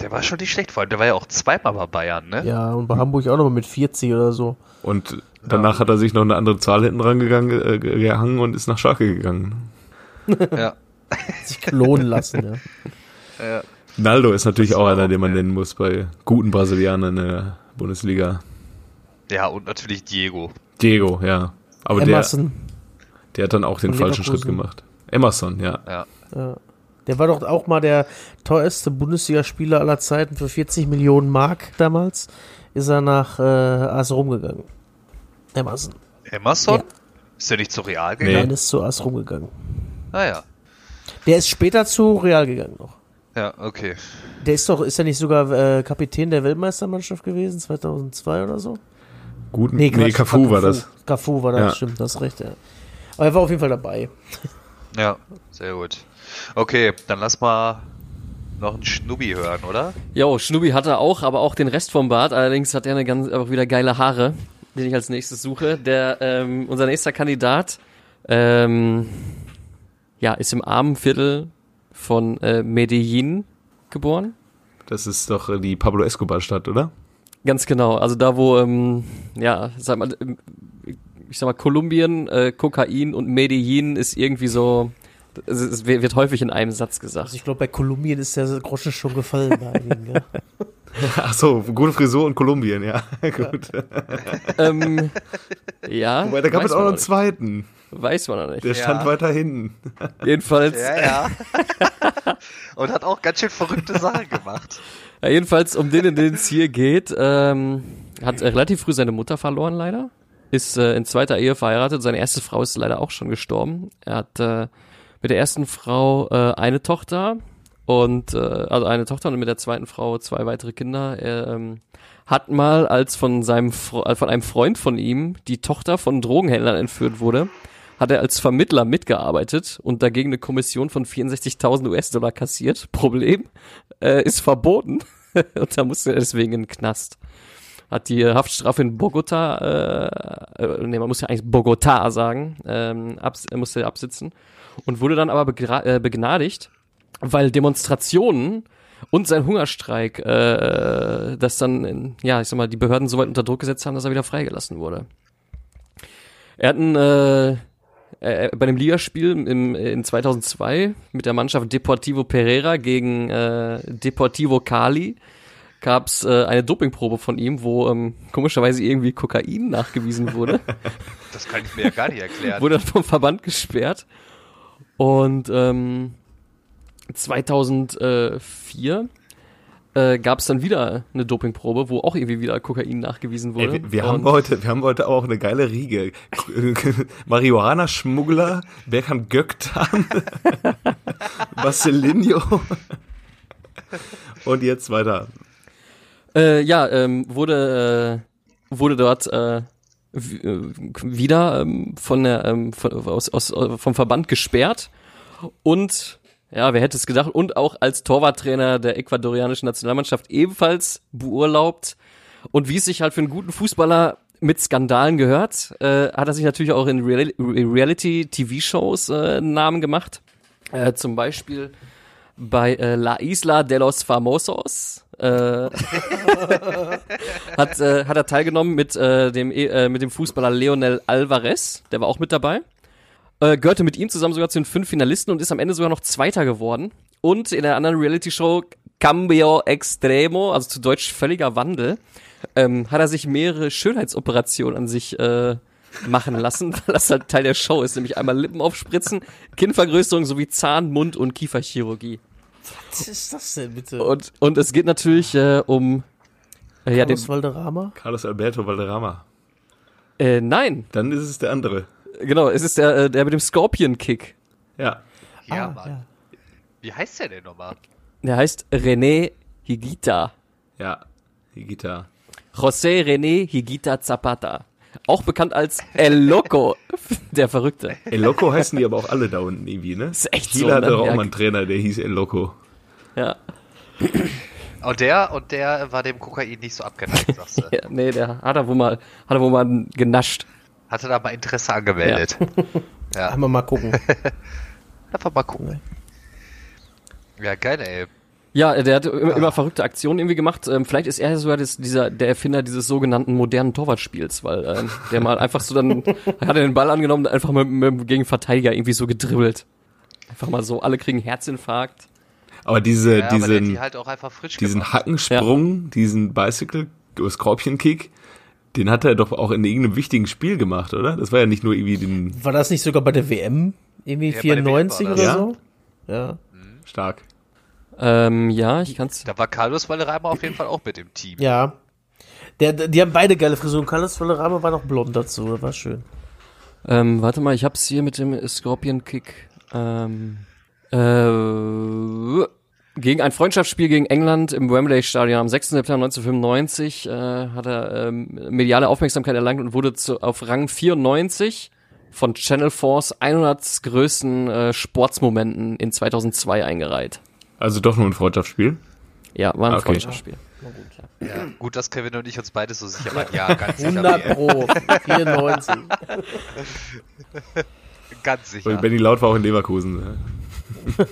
der war schon nicht schlecht. Vor allem, der war ja auch zweimal bei Bayern, ne? Ja, und bei Hamburg auch noch mal mit 40 oder so. Und danach hat er sich noch eine andere Zahl hinten dran gegangen, äh, gehangen und ist nach Schalke gegangen. Ja. Sich klonen lassen, ja. ja. Naldo ist natürlich auch war einer, auch den man nennen muss bei guten Brasilianern in der Bundesliga. Ja, und natürlich Diego. Diego, ja. Aber der, Emerson. der hat dann auch den falschen Schritt gemacht. Emerson, ja. Ja. Ja. Der war doch auch mal der teuerste Bundesligaspieler aller Zeiten für 40 Millionen Mark damals. Ist er nach äh, AS rumgegangen. Emerson. Emerson? Ja. Ist der nicht zu Real Nee. gegangen? Nein, ist zu AS rumgegangen. Naja. Der ist später zu Real gegangen noch. Ja, okay. Der ist doch, ist er nicht sogar äh, Kapitän der Weltmeistermannschaft gewesen, 2002 oder so? Gut, nee, Quatsch, Cafu war das. Cafu war das, Ja. stimmt, das ist recht, ja. Aber er war auf jeden Fall dabei. Ja, sehr gut. Okay, dann lass mal noch einen Schnubbi hören, oder? Jo, Schnubi hat er auch, aber auch den Rest vom Bart. Allerdings hat er eine ganz, auch wieder geile Haare, den ich als nächstes suche. Der, ähm, unser nächster Kandidat, ähm, ja, ist im Armenviertel von äh, Medellin geboren. Das ist doch die Pablo Escobar-Stadt, oder? Ganz genau. Also da, wo, ähm, ja, sag mal, ähm, ich sag mal, Kolumbien, äh, Kokain und Medellin ist irgendwie so, es, wird häufig in einem Satz gesagt. Also ich glaube, bei Kolumbien ist der Groschen schon gefallen bei einigen, ja. Ach so, gute Frisur in Kolumbien, ja. Gut. ähm, ja. Wobei, da gab es auch noch einen zweiten. Weiß man noch nicht. Der stand Ja. weiter hinten. Jedenfalls, Ja, ja. Und hat auch ganz schön verrückte Sachen gemacht. Ja, jedenfalls, um den, in den es hier geht, ähm, hat er relativ früh seine Mutter verloren, leider. Ist äh, in zweiter Ehe verheiratet. Seine erste Frau ist leider auch schon gestorben. Er hat äh, mit der ersten Frau äh, eine Tochter und äh, also eine Tochter und mit der zweiten Frau zwei weitere Kinder. Er ähm, hat mal, als von seinem äh, von einem Freund von ihm die Tochter von Drogenhändlern entführt wurde, hat er als Vermittler mitgearbeitet und dagegen eine Kommission von 64.000 US-Dollar kassiert. Problem, äh, ist verboten und da musste er deswegen in den Knast. Hat die Haftstrafe in Bogota, äh, äh, nee, man muss ja eigentlich Bogota sagen, ähm, abs er musste absitzen und wurde dann aber äh, begnadigt, weil Demonstrationen und sein Hungerstreik, äh, das dann, in, ja, ich sag mal, die Behörden so weit unter Druck gesetzt haben, dass er wieder freigelassen wurde. Er hat ein, äh, äh, bei dem Ligaspiel im, in 2002 mit der Mannschaft Deportivo Pereira gegen äh, Deportivo Cali gab's äh, eine Dopingprobe von ihm, wo ähm, komischerweise irgendwie Kokain nachgewiesen wurde. Das kann ich mir ja gar nicht erklären. wurde dann vom Verband gesperrt. Und ähm, 2004 äh, gab es dann wieder eine Dopingprobe, wo auch irgendwie wieder Kokain nachgewiesen wurde. Ey, wir, wir, haben heute, wir haben heute auch eine geile Riege. Marihuana-Schmuggler, Berkan Göktan, Marcelinho. Und jetzt weiter. Äh, ja, ähm, wurde, äh, wurde dort äh, wieder ähm, von der, ähm, von, aus, aus, äh, vom Verband gesperrt und ja, wer hätte es gedacht, und auch als Torwarttrainer der ecuadorianischen Nationalmannschaft ebenfalls beurlaubt. Und wie es sich halt für einen guten Fußballer mit Skandalen gehört, äh, hat er sich natürlich auch in Real Reality-TV-Shows äh, Namen gemacht. Äh, zum Beispiel bei äh, La Isla de los Famosos. Äh, hat, äh, hat er teilgenommen mit, äh, dem, äh, mit dem Fußballer Leonel Alvarez, der war auch mit dabei. Äh, gehörte mit ihm zusammen sogar zu den fünf Finalisten und ist am Ende sogar noch Zweiter geworden. Und in der anderen Reality-Show Cambio Extremo, also zu Deutsch völliger Wandel, ähm, hat er sich mehrere Schönheitsoperationen an sich äh, machen lassen, weil das halt Teil der Show ist, nämlich einmal Lippen aufspritzen, Kinnvergrößerung sowie Zahn-, Mund- und Kieferchirurgie. Was ist das denn bitte? Und, und es geht natürlich äh, um äh, ja, den, Carlos Valderrama? Carlos Alberto Valderrama. äh, nein, Dann ist es der andere. genau, es ist der, äh, der mit dem Scorpion-Kick. Ja. Ja, Ah, Mann. ja. Wie heißt der denn nochmal? Der heißt René Higuita. Ja. Gitarre. José René Higuita Zapata. Auch bekannt als El Loco, der Verrückte. El Loco heißen die aber auch alle da unten irgendwie, ne? Ist echt Chile so, hatte ne? doch auch Ja. mal einen Trainer, der hieß El Loco. Ja. Und der, und der war dem Kokain nicht so abgeneigt, sagst du. ja nee, der hat er wohl mal, hat er wohl mal genascht. Hatte da mal Interesse angemeldet. Ja, Einmal mal gucken. einfach mal gucken. Ja, geil, ey. Ja, der hat immer, immer verrückte Aktionen irgendwie gemacht. Ähm, vielleicht ist er sogar das, dieser, der Erfinder dieses sogenannten modernen Torwartspiels, weil ähm, der mal einfach so dann, hat er den Ball angenommen, und einfach mit, mit dem Gegenverteidiger irgendwie so gedribbelt. Einfach mal so, alle kriegen Herzinfarkt. Aber diese, Ja, diesen, die halt auch einfach frisch diesen gemacht. Hackensprung, diesen Bicycle, Scorpion Kick, den hat er doch auch in irgendeinem wichtigen Spiel gemacht, oder? Das war ja nicht nur irgendwie den, War das nicht sogar bei der WM? Irgendwie Ja, bei der WM 94 war oder das. so? Ja. Stark. Ähm, ja, ich kann's. Da war Carlos Valderrama auf jeden Fall auch mit im Team. Ja. Der, die haben beide geile Frisuren. Carlos Valderrama war noch blond dazu, das war schön. Ähm, warte mal, ich hab's hier mit dem Scorpion Kick. Ähm, äh, gegen ein Freundschaftsspiel gegen England im Wembley Stadion am 6. September 1995 äh, hat er ähm, mediale Aufmerksamkeit erlangt und wurde zu, auf Rang 94 von Channel 4's 100 größten äh, Sportsmomenten in 2002 eingereiht. Also doch nur ein Freundschaftsspiel. Ja, war ein Okay. Freundschaftsspiel. Ja, gut, dass Kevin und ich uns beide so sicher waren. Ja, ganz sicher. 100 Pro, 94. Ganz Weil sicher. Benny Laut war auch in Leverkusen.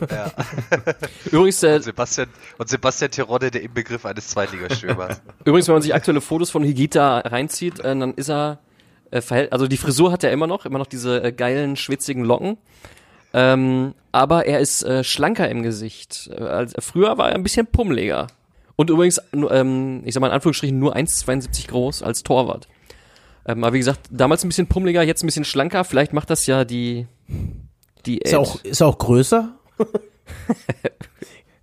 Ja. Übrigens, äh, Und Sebastian, und Sebastian Terodde, der Inbegriff eines Zweitligastürmers. Übrigens, wenn man sich aktuelle Fotos von Higita reinzieht, äh, dann ist er äh, verhält, also die Frisur hat er immer noch, immer noch diese äh, geilen schwitzigen Locken. Ähm, aber er ist äh, schlanker im Gesicht. Äh, früher war er ein bisschen pummeliger. Und übrigens, ähm, ich sag mal in Anführungsstrichen, nur 1,72 groß als Torwart. Ähm, aber wie gesagt, damals ein bisschen pummeliger, jetzt ein bisschen schlanker. Vielleicht macht das ja die die Ist er auch, ist er auch größer?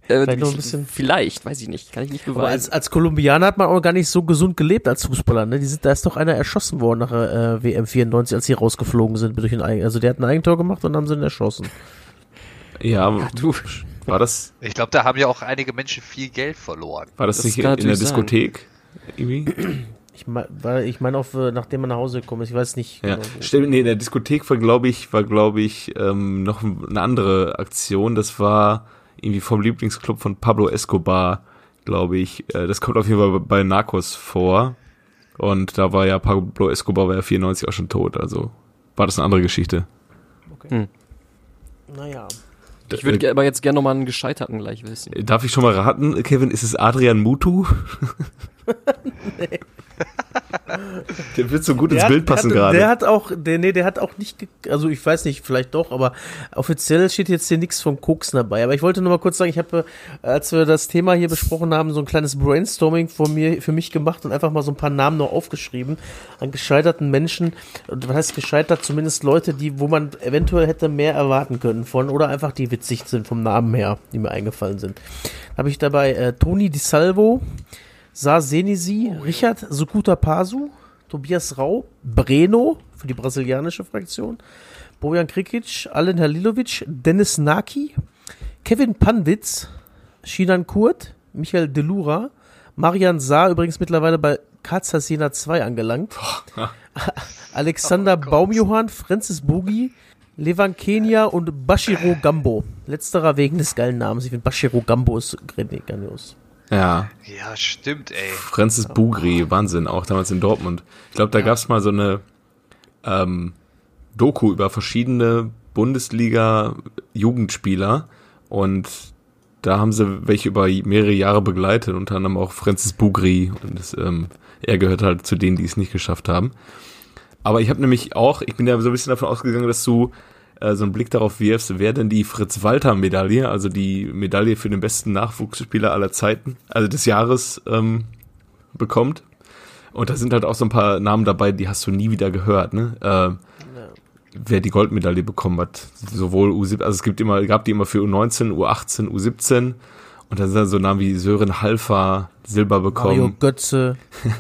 äh, vielleicht noch ein bisschen- Vielleicht, weiß ich nicht, kann ich nicht Aber beweisen. als, als Kolumbianer hat man auch gar nicht so gesund gelebt als Fußballer. Ne? Die sind, da ist doch einer erschossen worden nach äh, WM 94, als sie rausgeflogen sind. Durch ein, Eigen- also der hat ein Eigentor gemacht und haben sie ihn erschossen. Ja, du, war das, Ich glaube, da haben ja auch einige Menschen viel Geld verloren. war das, Das nicht kann in der. Diskothek? Irgendwie? Ich meine, ich mein auf, äh, nachdem man nach Hause gekommen ist, ich weiß nicht. Ja, genau stimmt, nee, in der Diskothek war, glaube ich, war, glaube ich, ähm, noch eine andere Aktion. Das war irgendwie vom Lieblingsclub von Pablo Escobar, glaube ich. Äh, das kommt auf jeden Fall bei Narcos vor. Und da war ja Pablo Escobar war ja 94 auch schon tot, also war das eine andere Geschichte. Naja. ich würde ge- aber jetzt gerne nochmal einen gescheiterten gleich wissen. Darf ich schon mal raten, Kevin, ist es Adrian Mutu? Der wird so gut ins Der Bild hat- passen der hat, Der gerade. hat auch, der, nee, der hat auch nicht, also ich weiß nicht, vielleicht doch, aber offiziell steht jetzt hier nichts vom Koksen dabei. Aber ich wollte nur mal kurz sagen, ich habe, äh, als wir das Thema hier besprochen haben, so ein kleines Brainstorming von mir, für mich gemacht und einfach mal so ein paar Namen noch aufgeschrieben an gescheiterten Menschen. Und was heißt gescheitert? Zumindest Leute, die, wo man eventuell hätte mehr erwarten können von oder einfach die witzig sind vom Namen her, die mir eingefallen sind. Habe ich dabei äh, Toni Di Salvo, Sa Senisi, Richard Sukuta Pasu, Tobias Rau, Breno für die brasilianische Fraktion, Bojan Krikic, Alen Halilovic, Dennis Naki, Kevin Panditz, Shinan Kurt, Michael Delura, Marian Saar, übrigens mittlerweile bei Katzasina 2 angelangt, Alexander Baumjohann, Francis Bogi, Levan Kenia und Bashiro Gambo. Letzterer wegen des geilen Namens. Ich finde Bashiro Gambo ist grandios. Ja, Ja, stimmt, ey. Francis Bugri, Wahnsinn, auch damals in Dortmund. Ich glaube, da gab's mal so eine ähm, Doku über verschiedene Bundesliga-Jugendspieler und da haben sie welche über mehrere Jahre begleitet, unter anderem auch Francis Bugri und das, ähm, er gehört halt zu denen, die es nicht geschafft haben. Aber ich habe nämlich auch, ich bin ja so ein bisschen davon ausgegangen, dass du äh, so einen Blick darauf wirfst, wer denn die Fritz-Walter-Medaille, also die Medaille für den besten Nachwuchsspieler aller Zeiten, also des Jahres, ähm, bekommt. Und da sind halt auch so ein paar Namen dabei, die hast du nie wieder gehört, ne? Äh, wer die Goldmedaille bekommen hat. Sowohl U17, also es gibt immer, gab die immer für U19, U18, U17. Und da sind dann so Namen wie Sören Halfer Silber Mario bekommen. Götze.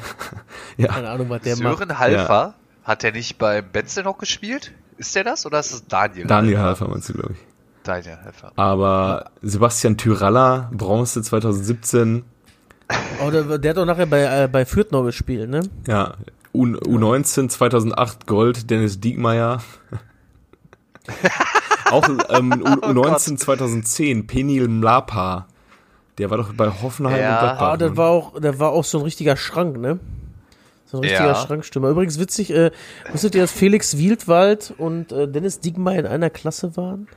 Ja. Keine Ahnung, was der macht. Sören Halfer, hat der nicht beim Betze noch gespielt? Ist der das oder ist es Daniel? Daniel Halfer meinst du, glaube ich. Daniel Halfer. Aber Sebastian Tyralla, Bronze 2017. Oh, der, der hat auch nachher bei, äh, bei Fürth noch gespielt, ne? Ja, U, U19 2008 Gold, Dennis Diekmeyer. auch ähm, U, U19 2010 Penil Mlapa. Der war doch bei Hoffenheim Ja. und Gladbach. Ah, der ne? war auch, der war auch so ein richtiger Schrank, ne? So ein richtiger Ja. Schrankstürmer. Übrigens witzig, äh, wusstet ihr, dass Felix Wildwald und äh, Dennis Diegmeier in einer Klasse waren?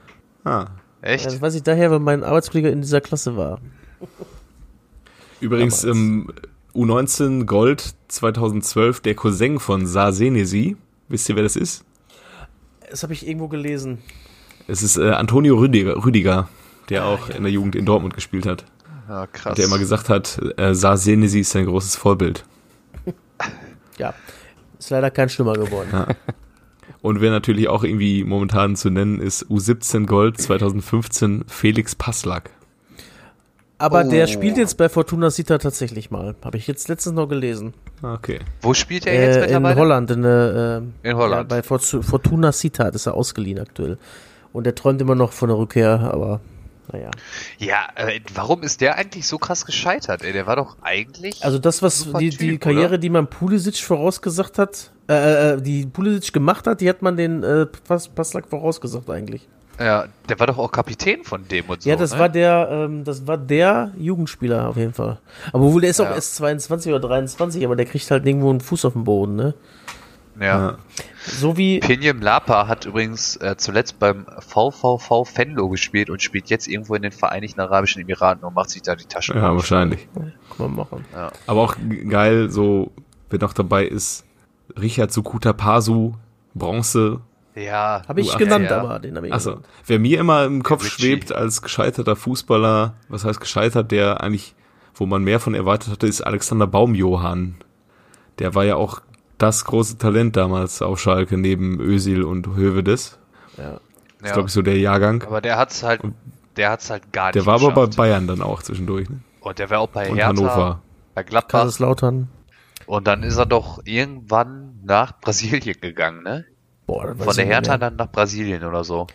ah. Echt? Ja, das weiß ich daher, weil mein Arbeitskollege in dieser Klasse war. Übrigens ähm, U19 Gold 2012 der Cousin von Sa Senesi. Wisst ihr, wer das ist? Das habe ich irgendwo gelesen. Es ist äh, Antonio Rüdiger, Rüdiger der auch in der Jugend in Dortmund gespielt hat. Ja, krass. Der immer gesagt hat, äh, Sa Senesi ist sein großes Vorbild. Ja, ist leider kein Schlimmer geworden. Ja. Und wer natürlich auch irgendwie momentan zu nennen ist, U17 Gold 2015 Felix Passlack. Aber der Oh. spielt jetzt bei Fortuna Sita tatsächlich mal. Habe ich jetzt letztens noch gelesen. Okay. Wo spielt er jetzt Äh, in mittlerweile? Holland, in, äh, In ja, Holland. bei Fortu- Fortuna Sita ist er ausgeliehen aktuell. Und er träumt immer noch von der Rückkehr, aber naja. Ja, äh, warum ist der eigentlich so krass gescheitert? Ey, der war doch eigentlich. Also das, was die, Typ, die Karriere, oder? die man Pulisic vorausgesagt hat, äh, äh, die Pulisic gemacht hat, die hat man den äh, Pas Paslak vorausgesagt eigentlich. ja, der war doch auch Kapitän von dem und so. ja, das ne? war der, ähm, das war der Jugendspieler auf jeden Fall. Aber wohl, der ist auch Ja. erst 22 oder 23, aber der kriegt halt irgendwo einen Fuß auf den Boden, ne? Ja. Ja. So wie, Pinjem Lapa hat übrigens äh, zuletzt beim VVV Venlo gespielt und spielt jetzt irgendwo in den Vereinigten Arabischen Emiraten und macht sich da die Taschen. Ja, wahrscheinlich. kann man machen. Aber auch geil, so, wer noch dabei ist, Richard Sukuta Pasu, Bronze. Ja. Habe ich U18, genannt, ja. aber den habe ich Achso, wer mir immer im Kopf Richie. schwebt als gescheiterter Fußballer, was heißt gescheitert, der eigentlich, wo man mehr von erwartet hatte, ist Alexander Baumjohann. Der war ja auch das große Talent damals auf Schalke neben Özil und Hövedes. Ja. Das ist, glaube ich, so der Jahrgang. Aber der hat's halt, der hat's halt gar nicht Der war aber bei geschafft. Bayern dann auch zwischendurch. Ne? Und der war auch bei Und Hertha, Hannover. bei Gladbach. Kaiserslautern. Und dann ist er doch irgendwann nach Brasilien gegangen, ne? Boah, Von der Hertha dann nach Brasilien oder so.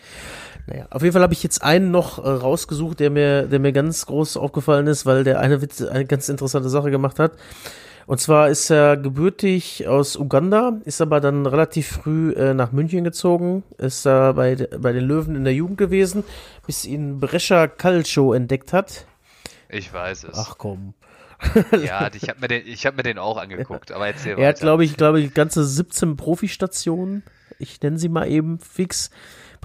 Naja, auf jeden Fall habe ich jetzt einen noch äh, rausgesucht, der mir, der mir ganz groß aufgefallen ist, weil der eine Witz, eine ganz interessante Sache gemacht hat. Und zwar ist er gebürtig aus Uganda, ist aber dann relativ früh äh, nach München gezogen, ist da bei, bei den Löwen in der Jugend gewesen, bis ihn Brescia Calcio entdeckt hat. Ich weiß es. Ach komm. Ja, ich habe mir den, ich habe mir den auch angeguckt. Aber erzähl Er hat, weiter. glaube ich, glaube ich, ganze 17 Profistationen. Ich nenne sie mal eben fix.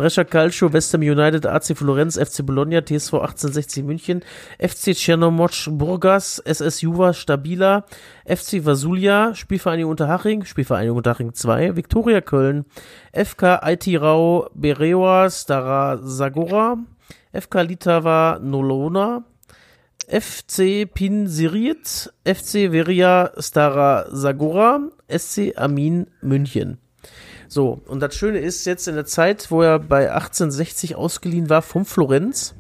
Brescia Calcio, West Ham United, AC Florenz, FC Bologna, TSV 1860 München, FC Czernomoc Burgas, SS Juva Stabila, FC Vasulia, Spielvereinigung Unterhaching, Spielvereinigung Unterhaching 2, Viktoria Köln, FK Aitirau Bereoa Stara Zagora, FK Litava Nolona, FC Pinsiriet, FC Veria Stara Zagora, SC Amin München. So, und das Schöne ist jetzt in der Zeit, wo er bei 1860 ausgeliehen war vom Florenz.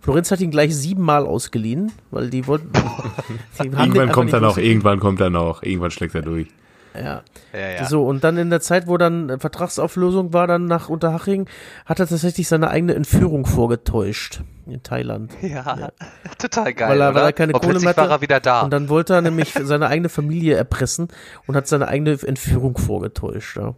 Florenz hat ihn gleich siebenmal ausgeliehen, weil die wollten. Die Irgendwann kommt er noch, irgendwann kommt er noch, irgendwann schlägt er durch. Ja. Ja, ja. So, und dann in der Zeit, wo dann Vertragsauflösung war, dann nach Unterhaching, hat er tatsächlich seine eigene Entführung vorgetäuscht in Thailand. Ja, total geil. Weil er- weil er keine und Kohle mehr hatte. war er wieder da. Und dann wollte er nämlich seine eigene Familie erpressen und hat seine eigene Entführung vorgetäuscht. Ja.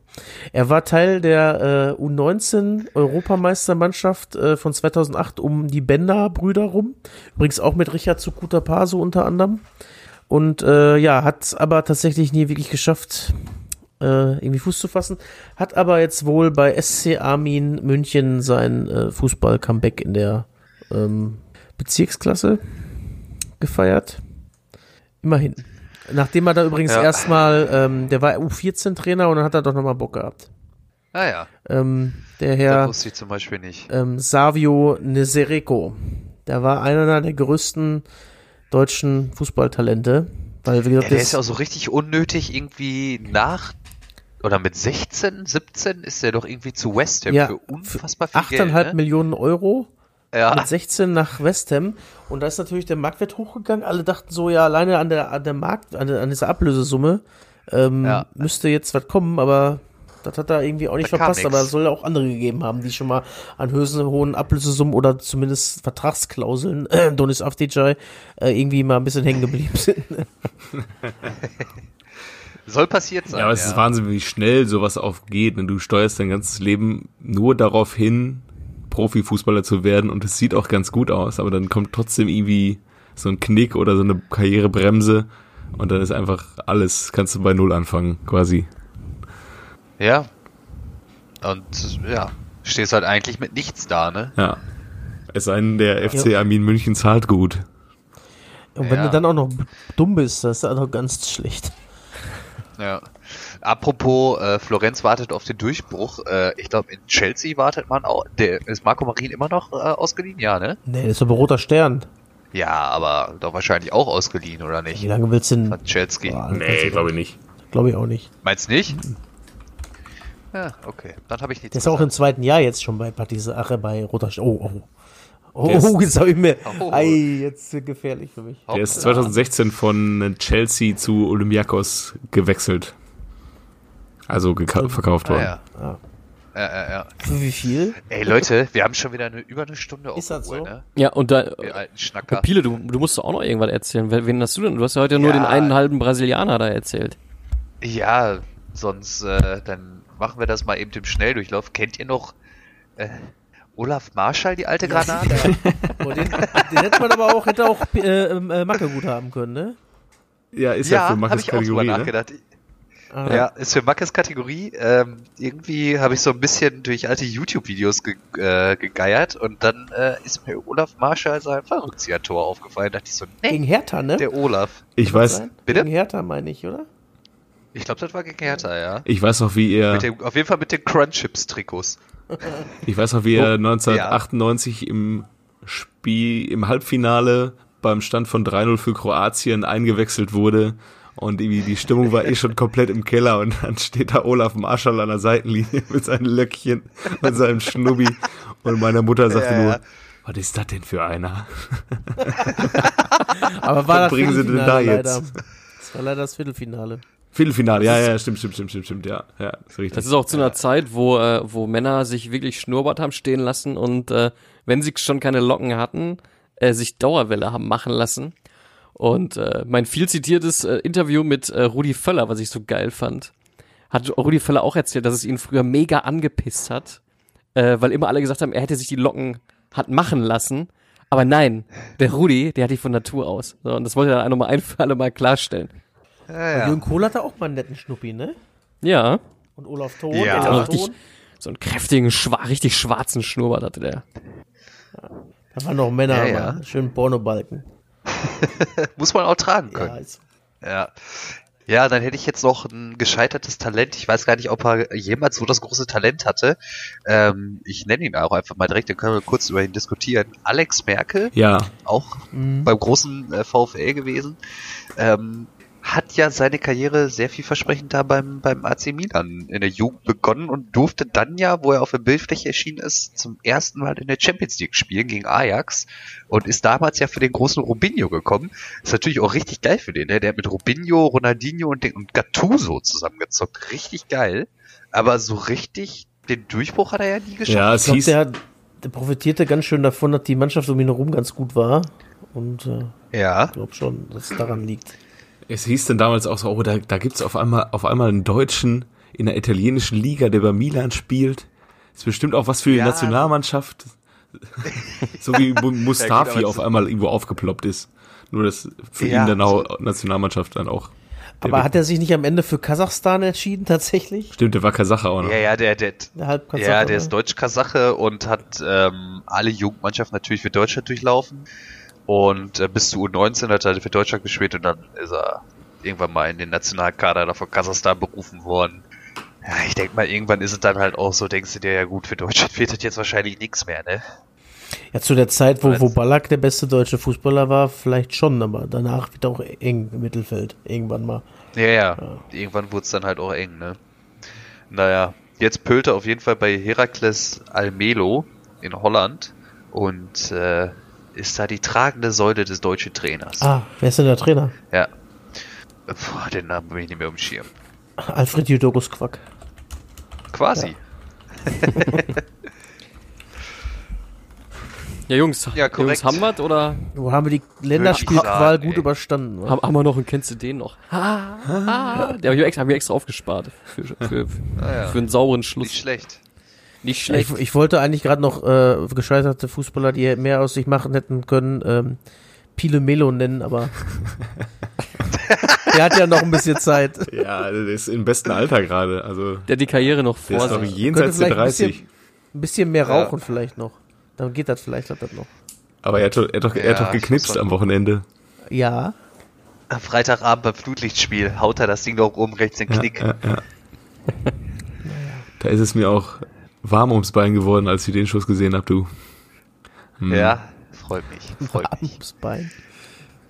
Er war Teil der äh, U19-Europameistermannschaft äh, von 2008 um die Bender-Brüder rum. Übrigens auch mit Richard Sukuta Paso unter anderem. Und äh, ja, hat aber tatsächlich nie wirklich geschafft, äh, irgendwie Fuß zu fassen. Hat aber jetzt wohl bei SC Armin München sein äh, Fußball-Comeback in der ähm, Bezirksklasse gefeiert. Immerhin. Nachdem er da übrigens Ja. erstmal, ähm, der war U14-Trainer und dann hat er doch nochmal Bock gehabt. Naja, Ähm, der das Herr wusste ich zum Beispiel nicht. ähm, Savio Nesereko, der war einer der größten deutschen Fußballtalente. Weil, wie Ja, gesagt, der das- ist ja auch so richtig unnötig irgendwie nach oder mit 16, 17 ist er doch irgendwie zu West Ham Ja, für unfassbar viel 8,5 Geld. Ne? Millionen Euro Ja, mit 16 nach West Ham und da ist natürlich der Marktwert hochgegangen. Alle dachten so, ja, alleine an der, an der Markt, an, der, an dieser Ablösesumme ähm, Ja. müsste jetzt was kommen, aber das hat er irgendwie auch nicht Da verpasst. Aber es soll ja auch andere gegeben haben, die schon mal an höchsten hohen Ablösesummen oder zumindest Vertragsklauseln, äh, Donis Avdijay, äh, irgendwie mal ein bisschen hängen geblieben sind. soll passiert sein. Ja, aber es ist Wahnsinn, wie schnell sowas aufgeht. Und du steuerst dein ganzes Leben nur darauf hin, Profifußballer zu werden. Und es sieht auch ganz gut aus, aber dann kommt trotzdem irgendwie so ein Knick oder so eine Karrierebremse. Und dann ist einfach alles, kannst du bei Null anfangen, quasi. Ja. Und ja, stehst halt eigentlich mit nichts da, ne? Ja. Es sei denn, der FC Armin München zahlt gut. Und wenn Ja. du dann auch noch dumm bist, das ist dann auch ganz schlecht. Ja. Apropos, äh, Florenz wartet auf den Durchbruch. Äh, ich glaube, in Chelsea wartet man auch. Der, ist Marco Marin immer noch äh, ausgeliehen? Ja, ne? Nee, das ist aber roter Stern. Ja, aber doch wahrscheinlich auch ausgeliehen, oder Wie nicht? lange willst du denn? Von Chelsea. Boah, Nee, glaube ich nicht. Glaube ich auch nicht. Meinst nicht? Ja, okay. Dann habe ich nichts Der ist auch im zweiten Jahr jetzt schon bei Partisache bei Roter Sch Oh, oh. Oh, ist- oh, jetzt habe ich mir. Oh. Ei, jetzt gefährlich für mich. Der ist Hoppla. 2016 von Chelsea zu Olympiakos gewechselt. Also verkauft Ah, worden. ja. Ah. Ja, ja, ja. Für wie viel? Ey, Leute, wir haben schon wieder eine, über eine Stunde auf Ist das Uhr, so? ne? Ja, und da, Wir alten Schnacker. Pile, du, du musst doch auch noch irgendwas erzählen. Wen, hast du denn? Du hast ja heute nur Ja. den einen halben Brasilianer da erzählt. Ja, sonst, äh, dann machen wir das mal eben im Schnelldurchlauf. Kennt ihr noch äh, Olaf Marschall, die alte Granate? Oh, den, den hätte man aber auch, hätte auch äh, äh, Macke gut haben können, ne? Ja, ist ja, ja, für habe Markus ich auch drüber Kategorie. Ne? nachgedacht. Ah. Ja, ist für Mackes Kategorie. Ähm, irgendwie habe ich so ein bisschen durch alte YouTube-Videos ge äh, gegeiert und dann äh, ist mir Olaf Marschall sein Fallrückzieher-Tor aufgefallen. Da dachte ich so, Gegen nee, Hertha, ne? der Olaf. Ich weiß, Sein? Bitte? Gegen Hertha meine ich, oder? Ich glaube, das war gegen Hertha, ja. ich weiß noch, wie ihr, Mit dem, auf jeden Fall mit den Crunchips-Trikots. ich weiß noch, wie Oh, ihr 1998 im Spiel, im Halbfinale beim Stand von 3-0 für Kroatien eingewechselt wurde. Und irgendwie die Stimmung war eh schon komplett im Keller und dann steht da Olaf Marschall an der Seitenlinie mit seinen Löckchen und seinem Schnubbi und meine Mutter sagte Ja, ja. nur, was ist das denn für einer? Aber war Was das bringen sie denn da Viertelfinale jetzt? leider. Das war leider das Viertelfinale. Viertelfinale, ja, ja, stimmt, stimmt, stimmt, stimmt, stimmt, ja, ja, ist richtig. Das ist auch zu einer Zeit, wo, äh, wo Männer sich wirklich Schnurrbart haben stehen lassen und äh, wenn sie schon keine Locken hatten, äh, sich Dauerwelle haben machen lassen. Und äh, mein viel zitiertes äh, Interview mit äh, Rudi Völler, was ich so geil fand, hat Rudi Völler auch erzählt, dass es ihn früher mega angepisst hat, äh, weil immer alle gesagt haben, er hätte sich die Locken hat machen lassen. Aber nein, der Rudi, der hat die von Natur aus. So, und das wollte er dann nochmal ein für alle Mal klarstellen. Ja, ja. Jürgen Kohl hatte auch mal einen netten Schnuppi, ne? Ja, Und Olaf Thon, Ja. Olaf Richtig. Thon. so einen kräftigen, schwa richtig schwarzen Schnurrbart hatte der. Da waren noch Männer, Ja, ja. aber schön Pornobalken. Muss man auch tragen können. Ja, Ja. Ja, dann hätte ich jetzt noch ein gescheitertes Talent. Ich weiß gar nicht, ob er jemals so das große Talent hatte. Ähm, ich nenne ihn auch einfach mal direkt, dann können wir kurz über ihn diskutieren. Alex Merkel, ja, auch Mhm. beim großen äh, VfL gewesen, ähm, hat ja seine Karriere sehr vielversprechend da beim, beim AC Milan in der Jugend begonnen und durfte dann ja, wo er auf der Bildfläche erschienen ist, zum ersten Mal in der Champions League spielen gegen Ajax und ist damals ja für den großen Robinho gekommen. Ist natürlich auch richtig geil für den, ne? der hat mit Robinho, Ronaldinho und, den, und Gattuso zusammengezockt. Richtig geil. Aber so richtig den Durchbruch hat er ja nie geschafft. ja, ich es glaube, hieß, der, hat- der profitierte ganz schön davon, dass die Mannschaft um ihn herum ganz gut war. Und äh, Ja. ich glaube schon, dass es daran liegt. Es hieß dann damals auch so, oh, da, da gibt's auf einmal, auf einmal einen Deutschen in der italienischen Liga, der bei Milan spielt. Ist bestimmt auch was für die Ja. Nationalmannschaft. so wie Mu- Mustafi aber auf einmal irgendwo aufgeploppt ist. Nur, dass für Ja, ihn dann auch Nationalmannschaft dann auch. Aber hat er sich nicht am Ende für Kasachstan entschieden, tatsächlich? Stimmt, der war Kasacher auch noch. Ja, ja, der, der, Der Ja, der ist Deutsch-Kasache und hat ähm, alle Jugendmannschaften natürlich für Deutschland durchlaufen. Und äh, bis zu U19 hat er für Deutschland gespielt und dann ist er irgendwann mal in den Nationalkader da von Kasachstan berufen worden. Ja, ich denke mal, irgendwann ist es dann halt auch so, denkst du dir, ja gut, für Deutschland wird das jetzt wahrscheinlich nichts mehr, ne? Ja, zu der Zeit, wo, wo Ballack der beste deutsche Fußballer war, vielleicht schon, aber danach wird auch eng im Mittelfeld. Irgendwann mal. Ja, ja. Irgendwann wurde es dann halt auch eng, ne? Naja, jetzt pölt er auf jeden Fall bei Herakles Almelo in Holland und äh, ist da die tragende Säule des deutschen Trainers. Ah, wer ist denn der Trainer? Ja. Puh, den Namen bin ich nicht mehr um Schirm. Alfred Judokus Quack. Quasi. Ja, Jungs, Ja, korrekt. Jungs, haben wir's oder Wo haben wir die Länderspielqual gut ey. überstanden? haben, haben wir noch einen, kennst du den noch? Ha, ha. Der hab ich extra, hab extra aufgespart. Für, für, für, Ah, ja. für einen sauren Nicht Schluss. schlecht. Nicht Ich, schlecht. ich wollte eigentlich gerade noch äh, gescheiterte Fußballer, die mehr aus sich machen hätten können, ähm, Pile Melo nennen, aber der hat ja noch ein bisschen Zeit. Ja, der ist im besten Alter gerade. Also, Der hat die Karriere noch der vor ist sich. jenseits der vielleicht ein bisschen- 30. Ein bisschen mehr Ja. rauchen vielleicht noch. Dann geht das vielleicht hat das noch. Aber er hat, doch- er hat doch, er hat Ja, doch ich geknipst am Wochenende. Ja, Am Freitagabend beim Flutlichtspiel haut er das Ding doch oben rechts in den Knick. Ja, ja, ja. Da ist es mir auch warm ums Bein geworden, als ich den Schuss gesehen hab, du. Hm. Ja, freut mich. Freut mich. Abends Bein.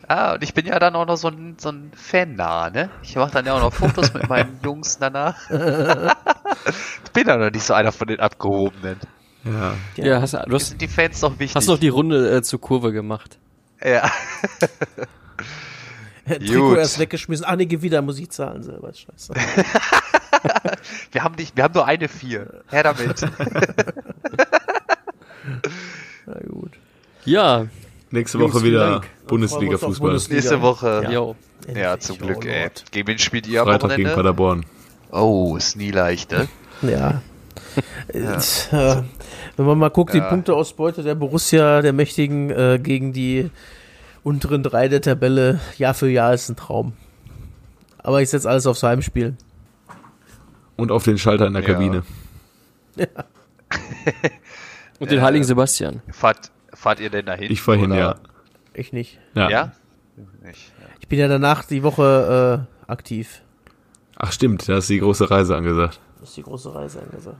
Ah, und ich bin ja dann auch noch so ein, so ein Fan-nah, ne? Ich mache dann ja auch noch Fotos mit meinen Jungs danach. ich bin ja noch nicht so einer von den Abgehobenen. Ja. Ja, hast, du hast, sind die Fans doch wichtig. hast noch die Runde äh, zur Kurve gemacht. ja. Trikot erst weggeschmissen. Ah, nee, wieder, muss ich zahlen selber. Scheiße. Wir haben nicht, wir haben nur eine vier. Her damit. Na gut. Ja, Nächste Woche wieder. Bundesliga-Fußball. Bundesliga. Nächste Woche. Ja. jo. Ja, zum Glück, Oh ey. Lord. Gegen wen spielt ihr am Freitag gegen Wochenende? Paderborn. Oh, ist nie leicht, ne? Ja. Äh, wenn man mal guckt, die Ja. Punkteausbeute der Borussia, der Mächtigen, äh, gegen die unteren drei der Tabelle, Jahr für Jahr ist ein Traum. Aber ich setze alles aufs Heimspiel. Und auf den Schalter in der Ja. Kabine. Und den heiligen Sebastian. Fahrt, fahrt ihr denn dahin? Ich fahr hin, ja. Ich nicht. ja. Ja? Nicht. Ja. Ich bin ja danach die Woche äh, aktiv. Ach stimmt, da ist die große Reise angesagt. Das ist die große Reise angesagt.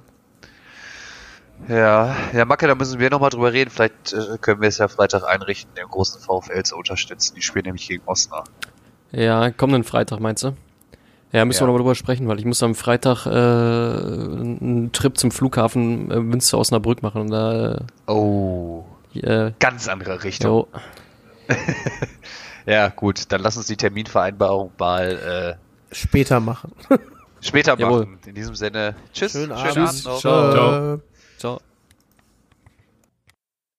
Ja, ja, Macke, da müssen wir nochmal drüber reden. Vielleicht äh, können wir es ja Freitag einrichten, den großen VfL zu unterstützen. Die spielen nämlich gegen Osnabrück. Ja, kommenden Freitag meinst du? Ja, müssen Ja. wir nochmal drüber sprechen, weil ich muss am Freitag äh, einen Trip zum Flughafen äh, Münster Osnabrück machen. Und da, Oh, äh, äh, ganz andere Richtung. jo, Ja, gut, dann lass uns die Terminvereinbarung mal Später machen. äh, später Jawohl. machen. In diesem Sinne, tschüss, Schönen schönen Abend. Abend noch. Ciao. Äh, ciao.